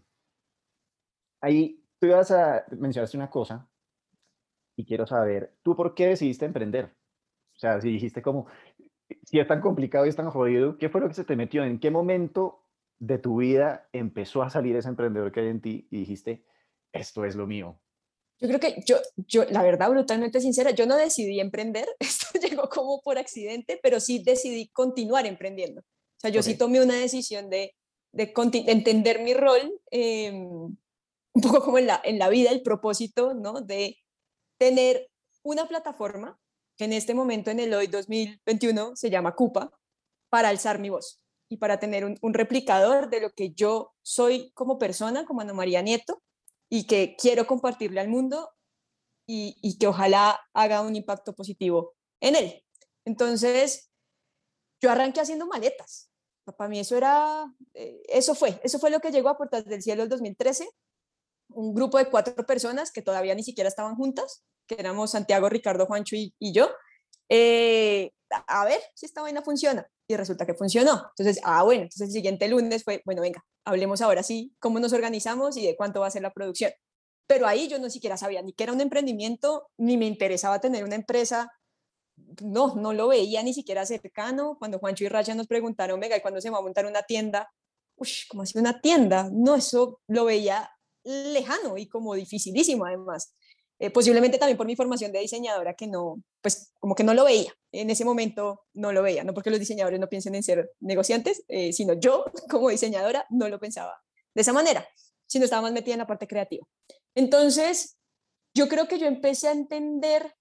Ahí tú ibas a mencionaste una cosa y quiero saber, ¿tú por qué decidiste emprender? O sea, si dijiste como, si es tan complicado y es tan jodido, ¿qué fue lo que se te metió? ¿En qué momento de tu vida empezó a salir ese emprendedor que hay en ti y dijiste, esto es lo mío? Yo creo que yo, yo, la verdad, brutalmente sincera, yo no decidí emprender, esto llegó como por accidente, pero sí decidí continuar emprendiendo. O sea, yo sí tomé una decisión de, de, entender mi rol. Eh, un poco como en la, en la vida, el propósito, ¿no? De tener una plataforma que en este momento, en el hoy 2021, se llama Cupa, para alzar mi voz y para tener un, un replicador de lo que yo soy como persona, como Ana María Nieto, y que quiero compartirle al mundo y, y que ojalá haga un impacto positivo en él. Entonces, yo arranqué haciendo maletas. Para mí eso era, eh, eso fue, eso fue lo que llegó a Puertas del Cielo el 2013 un grupo de cuatro personas que todavía ni siquiera estaban juntas, que éramos Santiago, Ricardo, Juancho y, yo, eh, a ver si esta vaina funciona. Y resulta que funcionó. Entonces, ah, bueno, entonces el siguiente lunes fue, bueno, venga, hablemos ahora sí, cómo nos organizamos y de cuánto va a ser la producción. Pero ahí yo no siquiera sabía ni que era un emprendimiento, ni me interesaba tener una empresa. No, no lo veía ni siquiera cercano. Cuando Juancho y Raya nos preguntaron, venga, ¿y cuándo se va a montar una tienda? Uy, ¿cómo así una tienda? No, eso lo veía lejano y como dificilísimo además. Eh, posiblemente también por mi formación de diseñadora que no, pues como que no lo veía, en ese momento no lo veía, no porque los diseñadores no piensen en ser negociantes, eh, sino yo como diseñadora no lo pensaba de esa manera, sino estaba más metida en la parte creativa. Entonces, yo creo que yo empecé a entender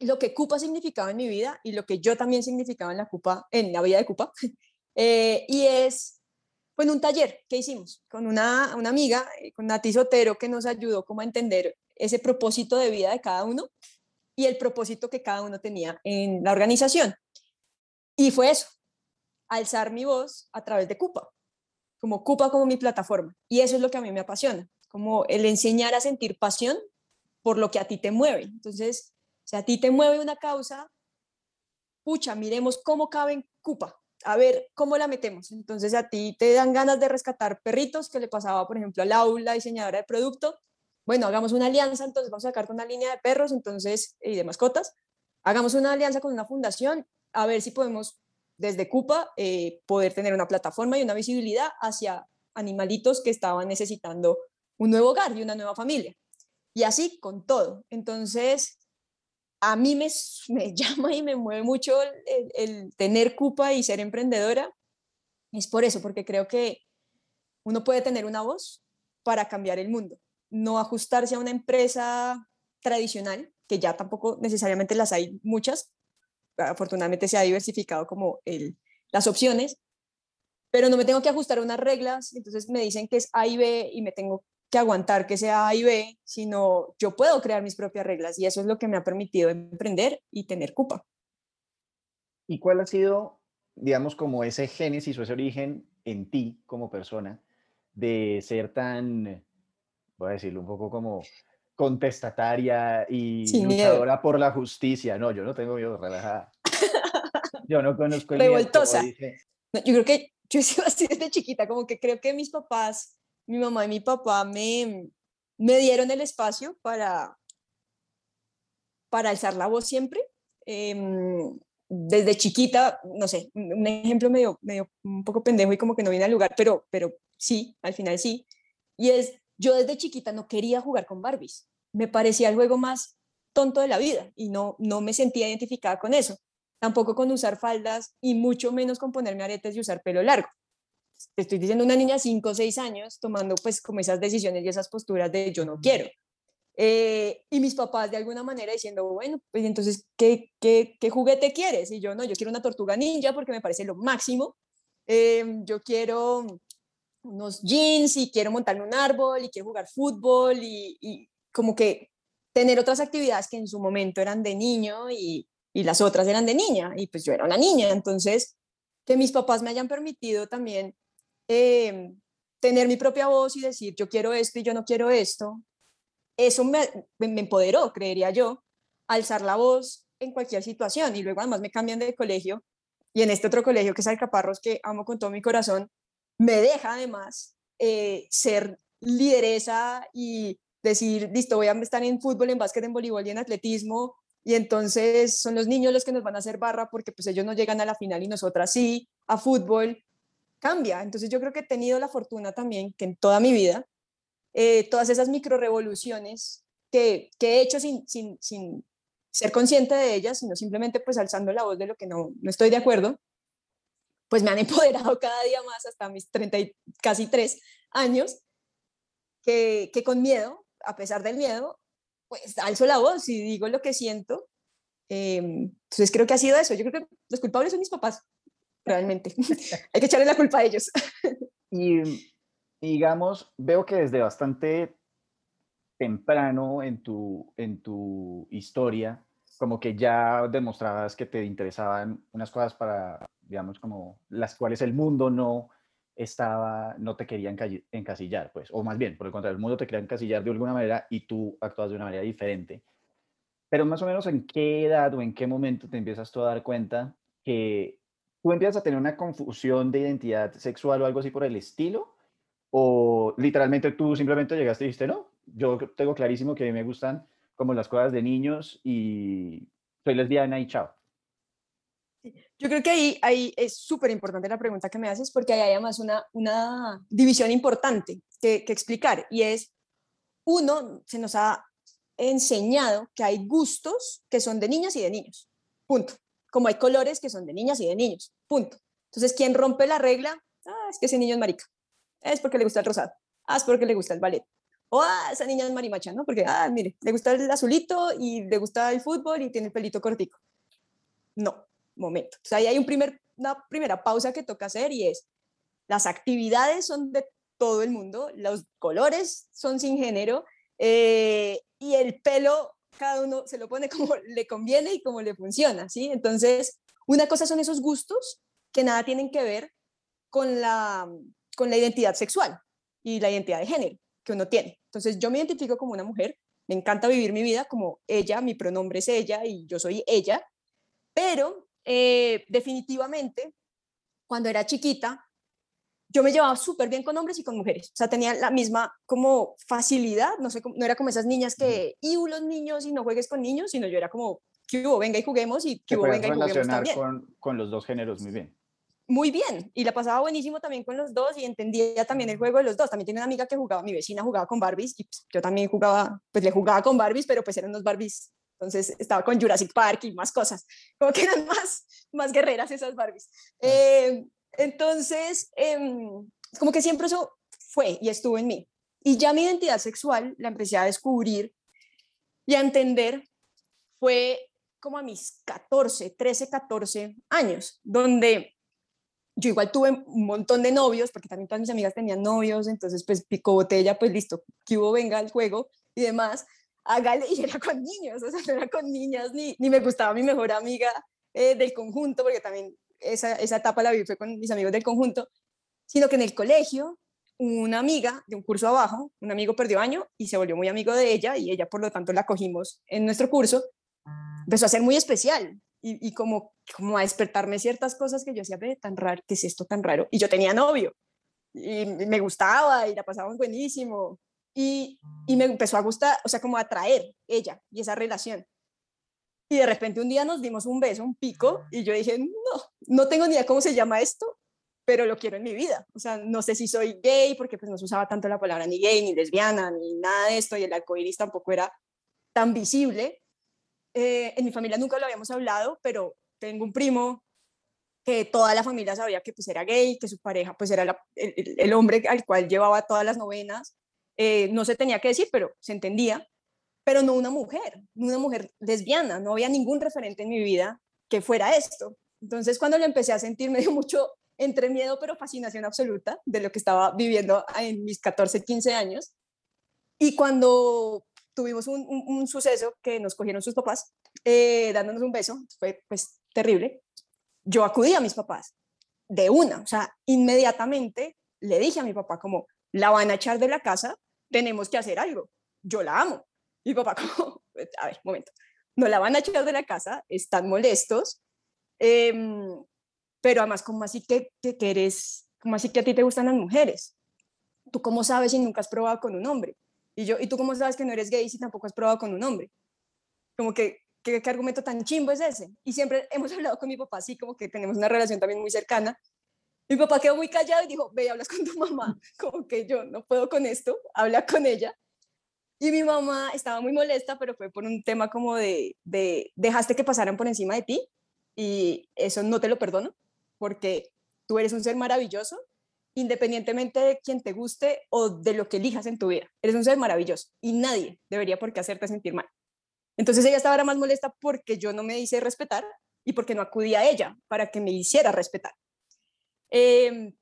lo que Cupa significaba en mi vida y lo que yo también significaba en la Cupa, en la vida de Cupa, eh, y es en un taller que hicimos con una, una amiga, eh, con Nati Sotero, que nos ayudó como a entender ese propósito de vida de cada uno y el propósito que cada uno tenía en la organización. Y fue eso, alzar mi voz a través de Cupa, como Cupa como mi plataforma. Y eso es lo que a mí me apasiona, como el enseñar a sentir pasión por lo que a ti te mueve. Entonces, si a ti te mueve una causa, pucha, miremos cómo cabe en Cupa, a ver cómo la metemos. Entonces a ti te dan ganas de rescatar perritos, que le pasaba, por ejemplo, a Laura, diseñadora de producto. Bueno, hagamos una alianza, entonces vamos a sacar una línea de perros entonces, y de mascotas. Hagamos una alianza con una fundación, a ver si podemos desde Cupa eh, poder tener una plataforma y una visibilidad hacia animalitos que estaban necesitando un nuevo hogar y una nueva familia. Y así con todo. Entonces, a mí me, llama y me mueve mucho el, tener Cupa y ser emprendedora. Es por eso, porque creo que uno puede tener una voz para cambiar el mundo, no ajustarse a una empresa tradicional, que ya tampoco necesariamente las hay muchas, afortunadamente se ha diversificado como las opciones, pero no me tengo que ajustar a unas reglas, entonces me dicen que es A y B y me tengo que aguantar que sea A y B, sino yo puedo crear mis propias reglas y eso es lo que me ha permitido emprender y tener Cupa. ¿Y cuál ha sido, digamos, como ese génesis o ese origen en ti como persona de ser tan, voy a decirlo un poco como contestataria y luchadora por la justicia? No, yo no tengo miedo, relajada. Yo no conozco el Revoltosa. yo creo que yo he sido así desde chiquita, como que creo que mis papás mi mamá y mi papá me, me dieron el espacio para, para alzar la voz siempre. Em, desde chiquita, no sé, un ejemplo medio, medio un poco pendejo y como que no viene al lugar, pero, pero sí, al final sí. Y es, yo desde chiquita no quería jugar con Barbies. Me parecía el juego más tonto de la vida y no, no me sentía identificada con eso. Tampoco con usar faldas y mucho menos con ponerme aretes y usar pelo largo te estoy diciendo una niña de 5 o 6 años tomando pues como esas decisiones y esas posturas de yo no quiero. Eh, y mis papás de alguna manera diciendo, bueno, pues entonces, ¿qué, qué, qué juguete quieres? Y yo, no, yo quiero una tortuga ninja porque me parece lo máximo. Eh, yo quiero unos jeans y quiero montarme un árbol y quiero jugar fútbol y, y, como que tener otras actividades que en su momento eran de niño y, y las otras eran de niña. Y pues yo era una niña, entonces que mis papás me hayan permitido también Em, tener mi propia voz y decir yo quiero esto y yo no quiero esto, eso me, me, empoderó, creería yo, alzar la voz en cualquier situación. Y luego además me cambian de colegio y en este otro colegio que es Alcaparros, que amo con todo mi corazón, me deja además eh, ser lideresa y decir, listo, voy a estar en fútbol, en básquet, en voleibol y en atletismo. Y entonces son los niños los que nos van a hacer barra porque pues ellos no llegan a la final y nosotras sí, a fútbol cambia. Entonces yo creo que he tenido la fortuna también que en toda mi vida, eh, todas esas micro revoluciones que, he hecho sin, sin, sin, ser consciente de ellas, sino simplemente pues alzando la voz de lo que no, no estoy de acuerdo, pues me han empoderado cada día más hasta mis 30 y casi 3 años, que, que con miedo, a pesar del miedo, pues alzo la voz y digo lo que siento. Em, entonces creo que ha sido eso. Yo creo que los culpables son mis papás realmente. Hay que echarle la culpa a ellos. y digamos, veo que desde bastante temprano en tu, en tu historia, como que ya demostrabas que te interesaban unas cosas para, digamos, como las cuales el mundo no estaba, no te quería encasillar, pues, o más bien, por el contrario, el mundo te quería encasillar de alguna manera y tú actúas de una manera diferente. Pero más o menos en qué edad o en qué momento te empiezas tú a dar cuenta que ¿tú empiezas a tener una confusión de identidad sexual o algo así por el estilo? ¿O literalmente tú simplemente llegaste y dijiste, no, yo tengo clarísimo que a mí me gustan como las cosas de niños y soy lesbiana y chao? Yo creo que ahí, ahí es súper importante la pregunta que me haces porque hay además una, una división importante que, que explicar y es, uno, se nos ha enseñado que hay gustos que son de niñas y de niños. Punto como hay colores que son de niñas y de niños, punto. Entonces, ¿quién rompe la regla? Ah, es que ese niño es marica. Es porque le gusta el rosado. Ah, es porque le gusta el ballet. O, ah, esa niña es marimacha, ¿no? Porque, ah, mire, le gusta el azulito y le gusta el fútbol y tiene el pelito cortico. No, momento. O sea, ahí hay un primer, una primera pausa que toca hacer y es, las actividades son de todo el mundo, los colores son sin género eh, y el pelo cada uno se lo pone como le conviene y como le funciona, ¿sí? Entonces, una cosa son esos gustos que nada tienen que ver con la, con la identidad sexual y la identidad de género que uno tiene. Entonces, yo me identifico como una mujer, me encanta vivir mi vida como ella, mi pronombre es ella y yo soy ella, pero eh, definitivamente, cuando era chiquita, yo me llevaba súper bien con hombres y con mujeres. O sea, tenía la misma como facilidad, no sé, no era como esas niñas que, y los niños y no juegues con niños, sino yo era como, que hubo, venga y juguemos y que hubo, venga y juguemos también. Con, con los dos géneros muy bien. Muy bien, y la pasaba buenísimo también con los dos y entendía también el juego de los dos. También tenía una amiga que jugaba, mi vecina jugaba con Barbies y pues, yo también jugaba, pues le jugaba con Barbies, pero pues eran unos Barbies entonces estaba con Jurassic Park y más cosas, como que eran más, más guerreras esas Barbies. Eh, entonces, em, como que siempre eso fue y estuvo en mí. Y ya mi identidad sexual la empecé a descubrir y a entender fue como a mis 14, 13, 14 años, donde yo igual tuve un montón de novios, porque también todas mis amigas tenían novios, entonces pues pico botella, pues listo, que hubo, venga el juego y demás, hágale, y era con niños, o sea, no era con niñas, ni, ni me gustaba mi mejor amiga eh, del conjunto, porque también esa, esa etapa la viví con mis amigos del conjunto, sino que en el colegio una amiga de un curso abajo, un amigo perdió año y se volvió muy amigo de ella y ella por lo tanto la cogimos en nuestro curso, empezó a ser muy especial y, y como, como a despertarme ciertas cosas que yo decía, ve, tan raro, ¿qué es esto tan raro? Y yo tenía novio y me gustaba y la pasábamos buenísimo y, y me empezó a gustar, o sea, como a atraer ella y esa relación. Y de repente un día nos dimos un beso, un pico, y yo dije, no, no tengo ni idea cómo se llama esto, pero lo quiero en mi vida. O sea, no sé si soy gay, porque pues no se usaba tanto la palabra ni gay, ni lesbiana, ni nada de esto, y el arcoíris tampoco era tan visible. Eh, en mi familia nunca lo habíamos hablado, pero tengo un primo que toda la familia sabía que pues era gay, que su pareja pues era el, el, hombre al cual llevaba todas las novenas. Eh, no se tenía que decir, pero se entendía pero no una mujer, una mujer lesbiana, no había ningún referente en mi vida que fuera esto. Entonces cuando lo empecé a sentir me dio mucho entre miedo pero fascinación absoluta de lo que estaba viviendo en mis 14, 15 años. Y cuando tuvimos un, suceso que nos cogieron sus papás eh, dándonos un beso, fue pues terrible, yo acudí a mis papás de una, o sea, inmediatamente le dije a mi papá como, la van a echar de la casa, tenemos que hacer algo, yo la amo, mi papá como, a ver, momento, no la van a echar de la casa, están molestos, em, pero además, como así que, que, eres, como así que a ti te gustan las mujeres? ¿Tú cómo sabes si nunca has probado con un hombre? Y yo, ¿y tú cómo sabes que no eres gay si tampoco has probado con un hombre? Como que, ¿qué, qué argumento tan chimbo es ese? Y siempre hemos hablado con mi papá así, como que tenemos una relación también muy cercana. Mi papá quedó muy callado y dijo, ve hablas con tu mamá. Como que yo no puedo con esto, habla con ella. Y mi mamá estaba muy molesta, pero fue por un tema como de, de, dejaste que pasaran por encima de ti y eso no te lo perdono porque tú eres un ser maravilloso, independientemente de quien te guste o de lo que elijas en tu vida. Eres un ser maravilloso y nadie debería por qué hacerte sentir mal. Entonces ella estaba más molesta porque yo no me hice respetar y porque no acudí a ella para que me hiciera respetar. Eh,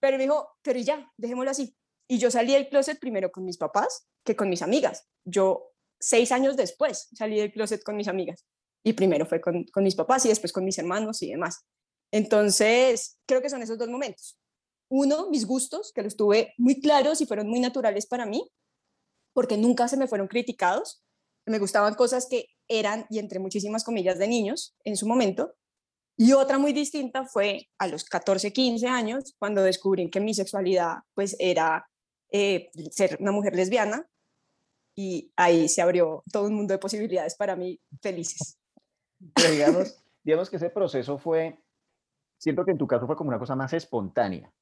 pero me dijo, pero ya, dejémoslo así. Y yo salí del closet primero con mis papás que con mis amigas. Yo seis años después salí del closet con mis amigas. Y primero fue con, con mis papás y después con mis hermanos y demás. Entonces, creo que son esos dos momentos. Uno, mis gustos, que los tuve muy claros y fueron muy naturales para mí, porque nunca se me fueron criticados. Me gustaban cosas que eran, y entre muchísimas comillas, de niños en su momento. Y otra muy distinta fue a los 14, 15 años, cuando descubrí que mi sexualidad pues era eh, ser una mujer lesbiana y ahí se abrió todo un mundo de posibilidades para mí felices. digamos, digamos que ese proceso fue, siento que en tu caso fue como una cosa más espontánea.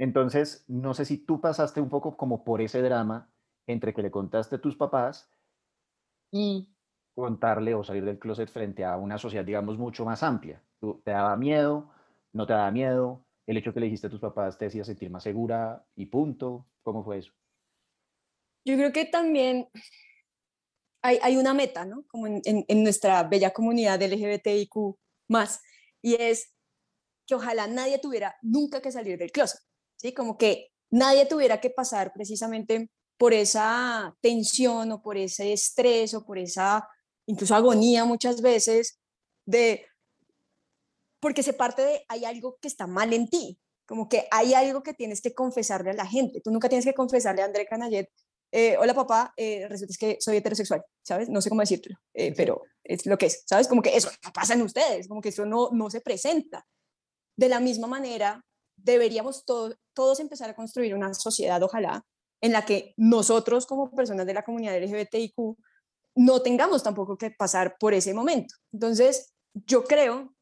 Entonces, no sé si tú pasaste un poco como por ese drama entre que le contaste a tus papás y contarle o salir del closet frente a una sociedad, digamos, mucho más amplia. ¿Te daba miedo? ¿No te daba miedo? ¿El hecho que le dijiste a tus papás te hacía sentir más segura y punto? ¿Cómo fue eso? Yo creo que también hay, una meta, ¿no? Como en, en, nuestra bella comunidad LGBTIQ más, y es que ojalá nadie tuviera nunca que salir del closet, ¿sí? Como que nadie tuviera que pasar precisamente por esa tensión o por ese estrés o por esa incluso agonía muchas veces de porque se parte de hay algo que está mal en ti, como que hay algo que tienes que confesarle a la gente. Tú nunca tienes que confesarle a André Canayet eh, hola papá, eh, resulta que soy heterosexual, ¿sabes? No sé cómo decirlo, eh, pero es lo que es, ¿sabes? Como que eso no pasa en ustedes, como que eso no, no se presenta. De la misma manera, deberíamos todos empezar a construir una sociedad, ojalá, en la que nosotros como personas de la comunidad LGBTIQ no tengamos tampoco que pasar por ese momento. Entonces, yo creo,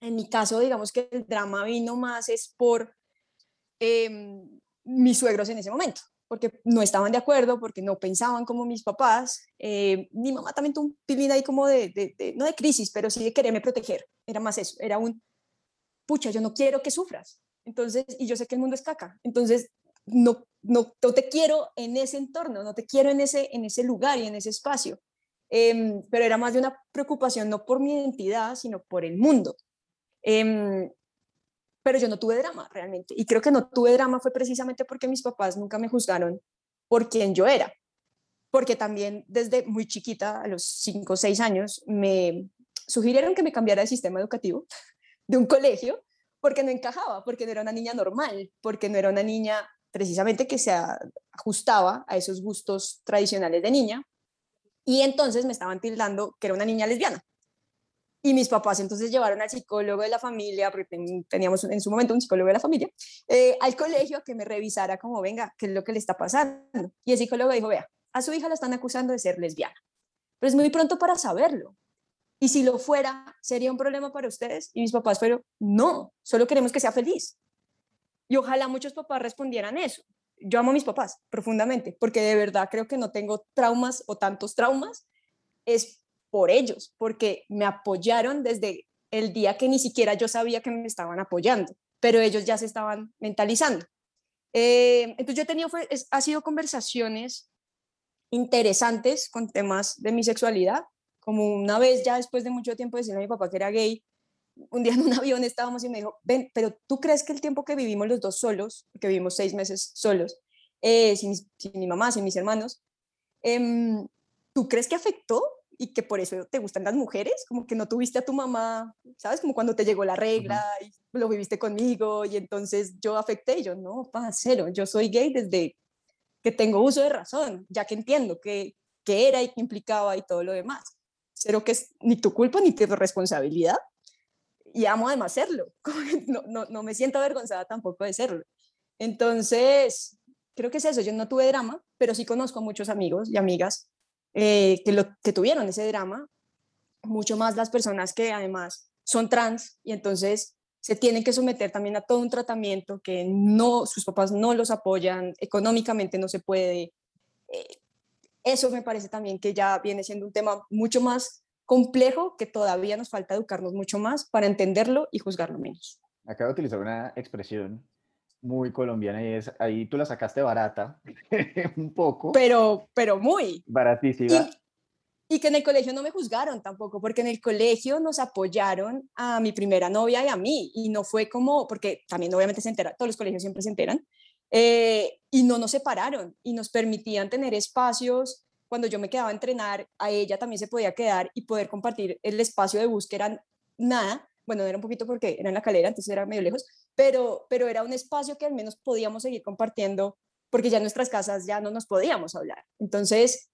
en mi caso, digamos que el drama vino más es por em, mis suegros en ese momento, porque no estaban de acuerdo, porque no pensaban como mis papás. Eh, mi mamá también tuvo un pilín ahí como de, de, no de crisis, pero sí de quererme proteger. Era más eso, era un, pucha, yo no quiero que sufras. Entonces, y yo sé que el mundo es caca. Entonces, no, no, te quiero en ese entorno, no te quiero en ese, en ese lugar y en ese espacio. Em, pero era más de una preocupación no por mi identidad, sino por el mundo. Em, pero yo no tuve drama realmente. Y creo que no tuve drama fue precisamente porque mis papás nunca me juzgaron por quien yo era. Porque también desde muy chiquita, a los 5 o 6 años, me sugirieron que me cambiara de sistema educativo, de un colegio, porque no encajaba, porque no era una niña normal, porque no era una niña precisamente que se ajustaba a esos gustos tradicionales de niña. Y entonces me estaban tildando que era una niña lesbiana. Y mis papás entonces llevaron al psicólogo de la familia, porque teníamos en su momento un psicólogo de la familia, eh, al colegio a que me revisara como, venga, qué es lo que le está pasando. Y el psicólogo dijo, vea, a su hija la están acusando de ser lesbiana, pero es muy pronto para saberlo. Y si lo fuera, ¿sería un problema para ustedes? Y mis papás fueron, no, solo queremos que sea feliz. Y ojalá muchos papás respondieran eso. Yo amo a mis papás profundamente, porque de verdad creo que no tengo traumas o tantos traumas. Es por ellos, porque me apoyaron desde el día que ni siquiera yo sabía que me estaban apoyando, pero ellos ya se estaban mentalizando. Eh, entonces yo he tenido, ha sido conversaciones interesantes con temas de mi sexualidad, como una vez ya después de mucho tiempo decirle a mi papá que era gay, un día en un avión estábamos y me dijo, ven, pero tú crees que el tiempo que vivimos los dos solos, que vivimos seis meses solos, eh, sin, mi mamá, sin mis hermanos, em, ¿tú crees que afectó y que por eso te gustan las mujeres? Como que no tuviste a tu mamá, ¿sabes? Como cuando te llegó la regla y lo viviste conmigo y entonces yo afecté y yo, no, pa, cero, yo soy gay desde que tengo uso de razón, ya que entiendo qué que era y qué implicaba y todo lo demás. Cero que es ni tu culpa ni tu responsabilidad y amo además serlo. No, no, no, me siento avergonzada tampoco de serlo. Entonces, creo que es eso. Yo no tuve drama, pero sí conozco muchos amigos y amigas eh, que, lo, que tuvieron ese drama, mucho más las personas que además son trans y entonces se tienen que someter también a todo un tratamiento que no, sus papás no los apoyan, económicamente no se puede. Eh, eso me parece también que ya viene siendo un tema mucho más complejo que todavía nos falta educarnos mucho más para entenderlo y juzgarlo menos. Acabo de utilizar una expresión muy colombiana y es, ahí tú la sacaste barata, un poco. Pero, pero muy. Baratísima. Y, que en el colegio no me juzgaron tampoco, porque en el colegio nos apoyaron a mi primera novia y a mí, y no fue como, porque también obviamente se entera, todos los colegios siempre se enteran, eh, y no nos separaron y nos permitían tener espacios cuando yo me quedaba a entrenar, a ella también se podía quedar y poder compartir el espacio de búsqueda, nada, bueno, era un poquito porque era en la calera, entonces era medio lejos, pero, pero era un espacio que al menos podíamos seguir compartiendo porque ya en nuestras casas ya no nos podíamos hablar. Entonces,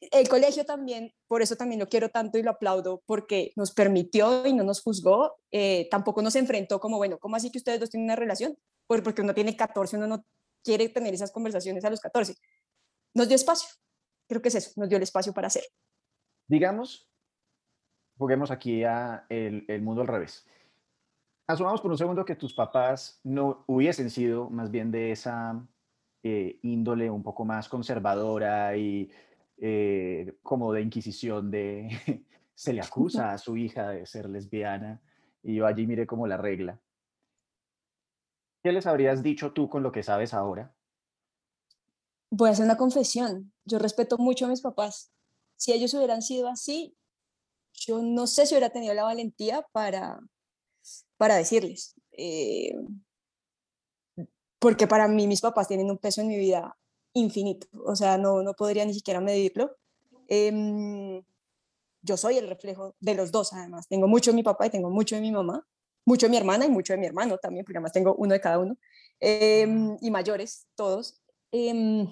el colegio también, por eso también lo quiero tanto y lo aplaudo, porque nos permitió y no nos juzgó, eh, tampoco nos enfrentó como, bueno, ¿cómo así que ustedes dos tienen una relación? Porque uno tiene 14, uno no quiere tener esas conversaciones a los 14. Nos dio espacio, creo que es eso, nos dio el espacio para hacer. Digamos, juguemos aquí a el, el mundo al revés. Asumamos por un segundo que tus papás no hubiesen sido más bien de esa eh, índole un poco más conservadora y eh, como de inquisición de se le acusa a su hija de ser lesbiana y yo allí miré como la regla. ¿Qué les habrías dicho tú con lo que sabes ahora? voy a hacer una confesión. Yo respeto mucho a mis papás. Si ellos hubieran sido así, yo no sé si hubiera tenido la valentía para, para decirles. Eh, porque para mí mis papás tienen un peso en mi vida infinito. O sea, no, no podría ni siquiera medirlo. Em, yo soy el reflejo de los dos, además. Tengo mucho de mi papá y tengo mucho de mi mamá. Mucho de mi hermana y mucho de mi hermano también, porque además tengo uno de cada uno. Em, y mayores, todos. Em,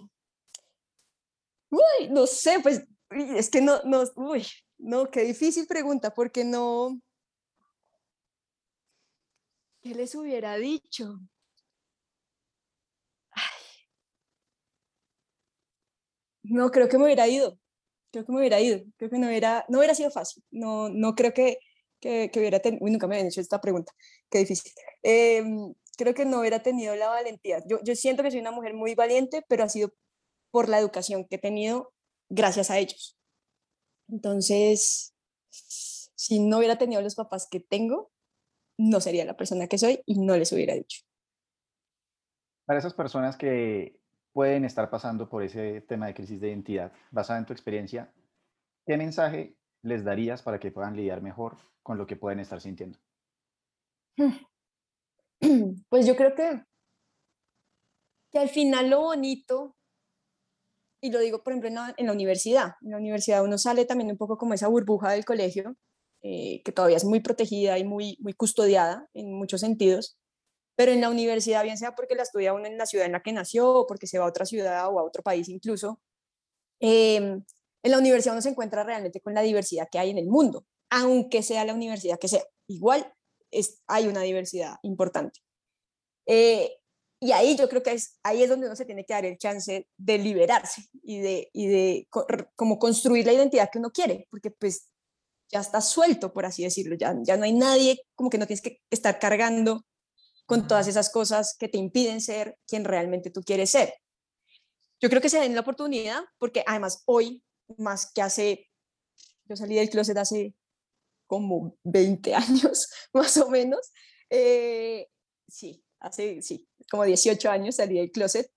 Uy, no sé, pues es que no, no, uy, no, qué difícil pregunta, porque no... ¿Qué les hubiera dicho? No, creo que me hubiera ido. Creo que me hubiera ido. Creo que no hubiera, no hubiera sido fácil. No, no creo que, que, hubiera tenido... Nunca me habían hecho esta pregunta. Qué difícil. Em, creo que no hubiera tenido la valentía. Yo, yo siento que soy una mujer muy valiente, pero ha sido por la educación que he tenido gracias a ellos. Entonces, si no hubiera tenido los papás que tengo, no sería la persona que soy y no les hubiera dicho. Para esas personas que pueden estar pasando por ese tema de crisis de identidad, basada en tu experiencia, ¿qué mensaje les darías para que puedan lidiar mejor con lo que pueden estar sintiendo? Pues yo creo que, que al final lo bonito y lo digo, por ejemplo, en la, universidad. En la universidad uno sale también un poco como esa burbuja del colegio, eh, que todavía es muy protegida y muy, muy custodiada en muchos sentidos, pero en la universidad, bien sea porque la estudia uno en la ciudad en la que nació, o porque se va a otra ciudad o a otro país incluso, em, en la universidad uno se encuentra realmente con la diversidad que hay en el mundo, aunque sea la universidad que sea. Igual es, hay una diversidad importante. Eh, y ahí yo creo que es, ahí es donde uno se tiene que dar el chance de liberarse y de, y de como construir la identidad que uno quiere, porque pues ya está suelto, por así decirlo, ya, ya no hay nadie, como que no tienes que estar cargando con todas esas cosas que te impiden ser quien realmente tú quieres ser. Yo creo que se den la oportunidad, porque además hoy, más que hace, yo salí del closet hace como 20 años, más o menos, eh, sí, hace, sí, como 18 años salí del closet,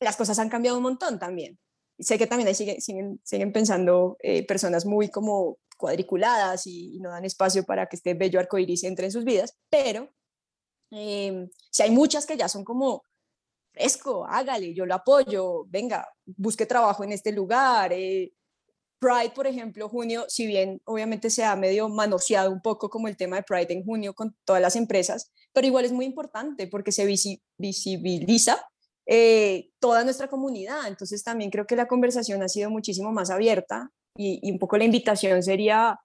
las cosas han cambiado un montón también. Sé que también ahí siguen, siguen, siguen pensando eh, personas muy como cuadriculadas y, no dan espacio para que este bello arcoíris entre en sus vidas, pero eh, si hay muchas que ya son como fresco, hágale, yo lo apoyo, venga, busque trabajo en este lugar, eh, Pride, por ejemplo, junio, si bien obviamente se ha medio manoseado un poco como el tema de Pride en junio con todas las empresas, pero igual es muy importante porque se visibiliza eh, toda nuestra comunidad. Entonces también creo que la conversación ha sido muchísimo más abierta y, un poco la invitación sería,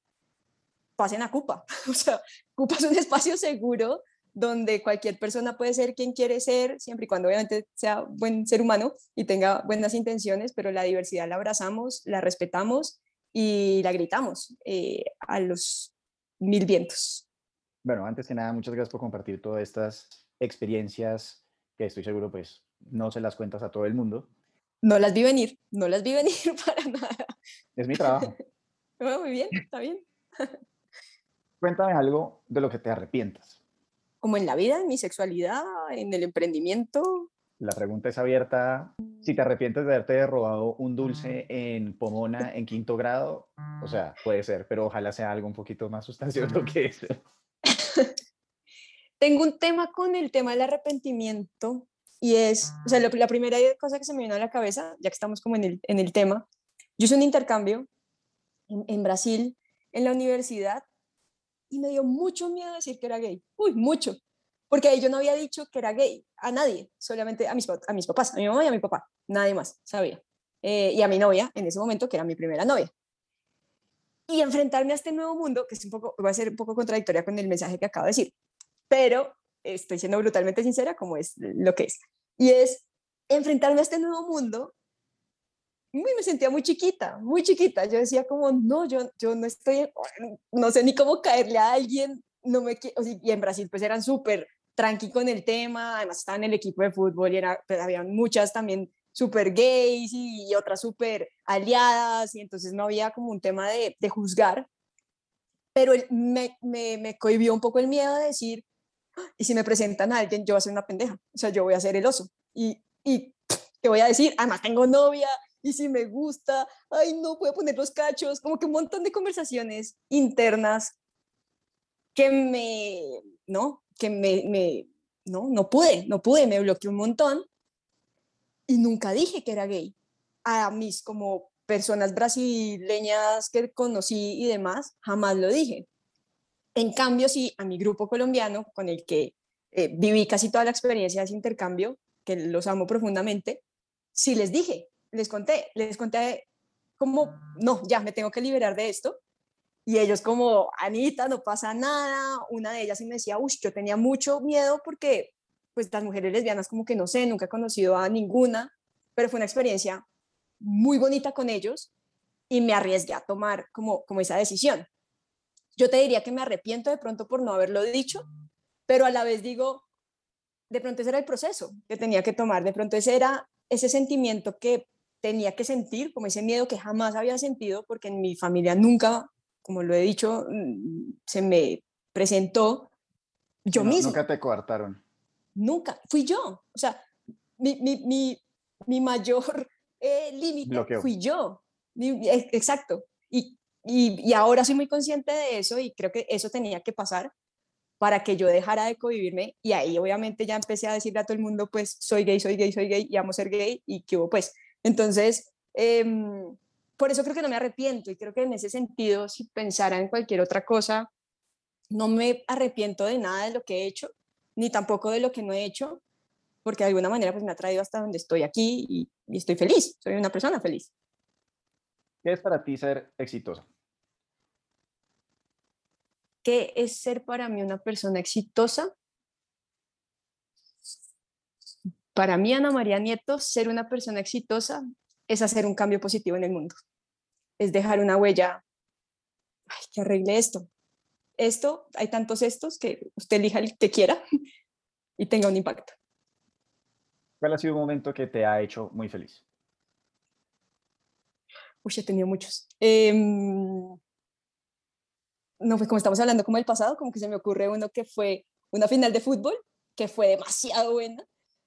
pasen a Cupa. O sea, Cupa es un espacio seguro donde cualquier persona puede ser quien quiere ser, siempre y cuando obviamente sea buen ser humano y tenga buenas intenciones, pero la diversidad la abrazamos, la respetamos y la gritamos eh, a los mil vientos. Bueno, antes que nada, muchas gracias por compartir todas estas experiencias que estoy seguro pues no se las cuentas a todo el mundo. No las vi venir, no las vi venir para nada. Es mi trabajo. muy bien, está bien. Cuéntame algo de lo que te arrepientas como en la vida, en mi sexualidad, en el emprendimiento. La pregunta es abierta. Si te arrepientes de haberte robado un dulce en Pomona en quinto grado, o sea, puede ser, pero ojalá sea algo un poquito más sustancioso que eso. Tengo un tema con el tema del arrepentimiento y es, o sea, la primera cosa que se me vino a la cabeza, ya que estamos como en el, en el tema, yo hice un intercambio en, en Brasil, en la universidad, y me dio mucho miedo decir que era gay, uy, mucho, porque yo no había dicho que era gay a nadie, solamente a mis, a mis papás, a mi mamá y a mi papá, nadie más sabía. Eh, y a mi novia en ese momento, que era mi primera novia. Y enfrentarme a este nuevo mundo, que es un poco, va a ser un poco contradictoria con el mensaje que acabo de decir, pero estoy siendo brutalmente sincera como es lo que es. Y es enfrentarme a este nuevo mundo me sentía muy chiquita, muy chiquita. Yo decía como, no, yo, yo no estoy, no sé ni cómo caerle a alguien, no me y en Brasil pues eran súper tranqui con el tema, además estaban en el equipo de fútbol y era, pues, había muchas también súper gays y, otras súper aliadas y entonces no había como un tema de, de juzgar, pero me, me, me cohibió un poco el miedo de decir, ah, y si me presentan a alguien, yo voy a ser una pendeja, o sea, yo voy a ser el oso. Y, y ¿qué voy a decir? Además tengo novia, y si me gusta, ay, no puedo poner los cachos, como que un montón de conversaciones internas que me, ¿no? Que me, me, no, no pude, no pude, me bloqueé un montón y nunca dije que era gay. A mis como personas brasileñas que conocí y demás, jamás lo dije. En cambio, sí, a mi grupo colombiano con el que eh, viví casi toda la experiencia de ese intercambio, que los amo profundamente, sí les dije, les conté, les conté como, no, ya me tengo que liberar de esto. Y ellos como, Anita, no pasa nada. Una de ellas me decía, uy, yo tenía mucho miedo porque pues las mujeres lesbianas como que no sé, nunca he conocido a ninguna, pero fue una experiencia muy bonita con ellos y me arriesgué a tomar como, como esa decisión. Yo te diría que me arrepiento de pronto por no haberlo dicho, pero a la vez digo, de pronto ese era el proceso que tenía que tomar, de pronto ese era ese sentimiento que tenía que sentir, como ese miedo que jamás había sentido, porque en mi familia nunca, como lo he dicho, mm, se me presentó yo mismo. Nunca te coartaron. Nunca, fui yo. O sea, mi, mi, mi, mi mayor eh, límite fui yo. Exacto. Y, y, y ahora soy muy consciente de eso y creo que eso tenía que pasar para que yo dejara de covivirme y ahí obviamente ya empecé a decirle a todo el mundo pues soy gay, soy gay, soy gay y amo ser gay y que hubo pues entonces, em, por eso creo que no me arrepiento y creo que en ese sentido, si pensara en cualquier otra cosa, no me arrepiento de nada de lo que he hecho, ni tampoco de lo que no he hecho, porque de alguna manera pues me ha traído hasta donde estoy aquí y, y estoy feliz, soy una persona feliz. ¿Qué es para ti ser exitosa? ¿Qué es ser para mí una persona exitosa? Para mí, Ana María Nieto, ser una persona exitosa es hacer un cambio positivo en el mundo. Es dejar una huella. Ay, que arregle esto. Esto, hay tantos estos que usted elija el que quiera y tenga un impacto. ¿Cuál ha sido un momento que te ha hecho muy feliz? Uy, he tenido muchos. Em, no, pues como estamos hablando como el pasado, como que se me ocurre uno que fue una final de fútbol, que fue demasiado buena,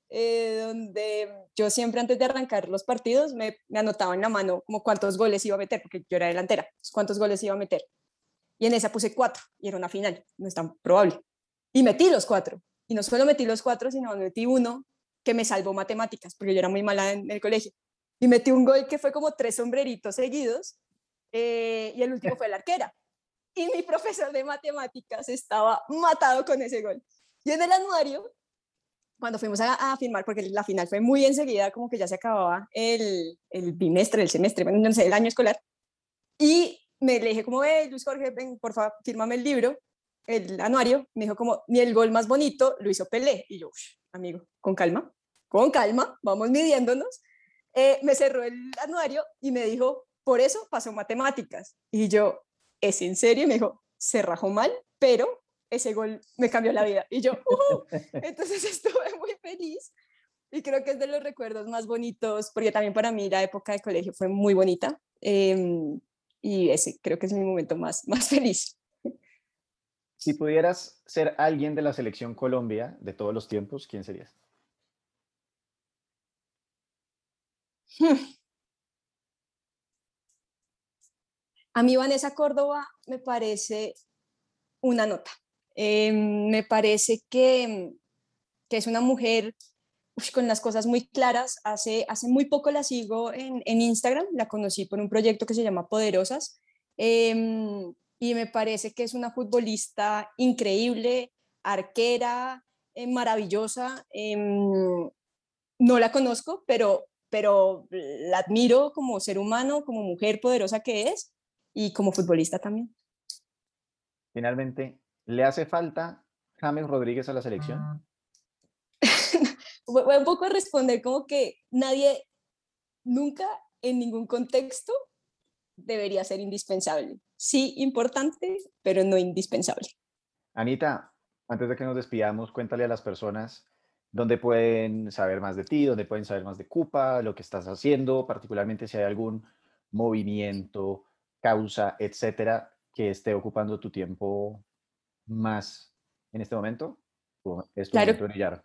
eh, donde yo siempre antes de arrancar los partidos me, anotaba en la mano como cuántos goles iba a meter, porque yo era delantera, cuántos goles iba a meter. Y en esa puse cuatro, y era una final, no es tan probable. Y metí los cuatro. Y no solo metí los cuatro, sino metí uno que me salvó matemáticas, porque yo era muy mala en, el colegio. Y metí un gol que fue como tres sombreritos seguidos, eh, y el último fue la arquera. Y mi profesor de matemáticas estaba matado con ese gol. Y en el anuario cuando fuimos a, firmar, porque la final fue muy enseguida, como que ya se acababa el, el bimestre, el semestre, bueno, no sé, el año escolar, y me le dije como, hey, Luis Jorge, ven, por favor, fírmame el libro, el anuario, me dijo como, ni el gol más bonito lo hizo Pelé, y yo, amigo, con calma, con calma, vamos midiéndonos, eh, me cerró el anuario y me dijo, por eso pasó matemáticas, y yo, ¿es en serio? Y me dijo, se rajó mal, pero ese gol me cambió la vida. Y yo, entonces estuve muy feliz. Y creo que es de los recuerdos más bonitos, porque también para mí la época de colegio fue muy bonita. Em, y ese creo que es mi momento más, más feliz. Si pudieras ser alguien de la selección Colombia de todos los tiempos, ¿quién serías? A mí Vanessa Córdoba me parece una nota. Em, me parece que, que, es una mujer con las cosas muy claras. Hace, hace muy poco la sigo en, en Instagram, la conocí por un proyecto que se llama Poderosas. Em, y me parece que es una futbolista increíble, arquera, eh, maravillosa. Em, no la conozco, pero, pero la admiro como ser humano, como mujer poderosa que es y como futbolista también. Finalmente, ¿Le hace falta James Rodríguez a la selección? Voy un poco a responder como que nadie, nunca, en ningún contexto, debería ser indispensable. Sí, importante, pero no indispensable. Anita, antes de que nos despidamos, cuéntale a las personas dónde pueden saber más de ti, dónde pueden saber más de Cupa, lo que estás haciendo, particularmente si hay algún movimiento, causa, etcétera, que esté ocupando tu tiempo más en este momento, es tu claro. momento de brillar.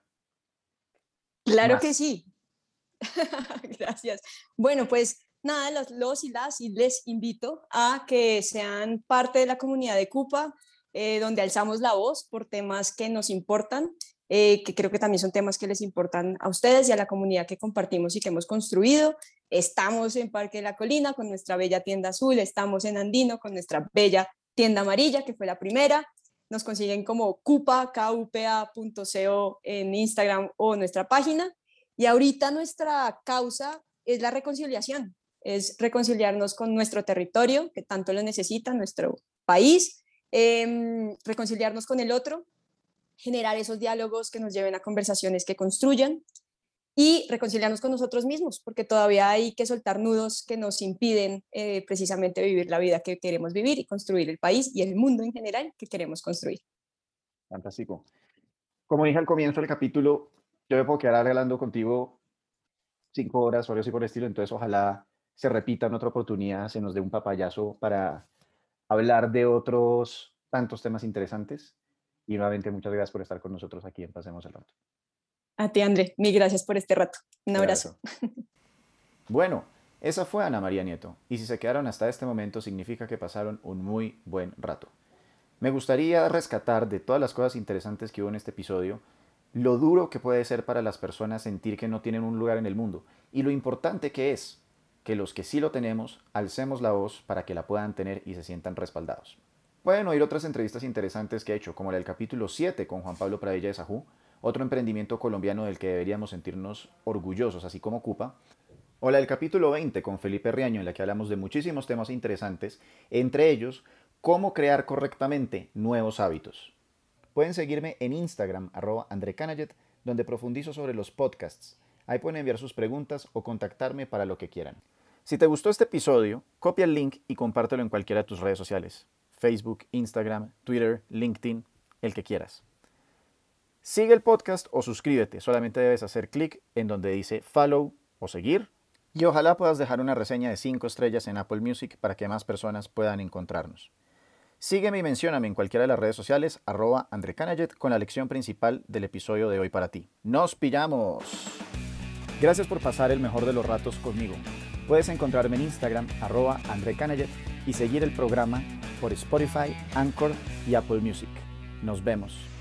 Claro que sí. Gracias. Bueno, pues nada, los, los, y las, y les invito a que sean parte de la comunidad de CUPA, eh, donde alzamos la voz por temas que nos importan, eh, que creo que también son temas que les importan a ustedes y a la comunidad que compartimos y que hemos construido. Estamos en Parque de la Colina con nuestra bella tienda azul, estamos en Andino con nuestra bella tienda amarilla, que fue la primera, nos consiguen como cupa, kupa.co en Instagram o nuestra página. Y ahorita nuestra causa es la reconciliación, es reconciliarnos con nuestro territorio, que tanto lo necesita, nuestro país, em, reconciliarnos con el otro, generar esos diálogos que nos lleven a conversaciones que construyan y reconciliarnos con nosotros mismos, porque todavía hay que soltar nudos que nos impiden eh, precisamente vivir la vida que queremos vivir y construir el país y el mundo en general que queremos construir. Fantástico. Como dije al comienzo del capítulo, yo me puedo quedar hablando contigo cinco horas o algo así por el estilo, entonces ojalá se repita en otra oportunidad, se nos dé un papayazo para hablar de otros tantos temas interesantes. Y nuevamente muchas gracias por estar con nosotros aquí en Pasemos el Rato. A ti, André, mil gracias por este rato. Un abrazo. Bueno, esa fue Ana María Nieto, y si se quedaron hasta este momento significa que pasaron un muy buen rato. Me gustaría rescatar de todas las cosas interesantes que hubo en este episodio, lo duro que puede ser para las personas sentir que no tienen un lugar en el mundo, y lo importante que es que los que sí lo tenemos, alcemos la voz para que la puedan tener y se sientan respaldados. Pueden oír otras entrevistas interesantes que he hecho, como la del capítulo 7 con Juan Pablo Pradilla de Sajú, otro emprendimiento colombiano del que deberíamos sentirnos orgullosos, así como Cupa, o la del capítulo 20 con Felipe Riaño, en la que hablamos de muchísimos temas interesantes, entre ellos, cómo crear correctamente nuevos hábitos. Pueden seguirme en Instagram, arroba donde profundizo sobre los podcasts. Ahí pueden enviar sus preguntas o contactarme para lo que quieran. Si te gustó este episodio, copia el link y compártelo en cualquiera de tus redes sociales. Facebook, Instagram, Twitter, LinkedIn, el que quieras. Sigue el podcast o suscríbete, solamente debes hacer clic en donde dice follow o seguir y ojalá puedas dejar una reseña de 5 estrellas en Apple Music para que más personas puedan encontrarnos. Sígueme y mencióname en cualquiera de las redes sociales, arroba André con la lección principal del episodio de hoy para ti. ¡Nos pillamos! Gracias por pasar el mejor de los ratos conmigo. Puedes encontrarme en Instagram, arroba André y seguir el programa por Spotify, Anchor y Apple Music. Nos vemos.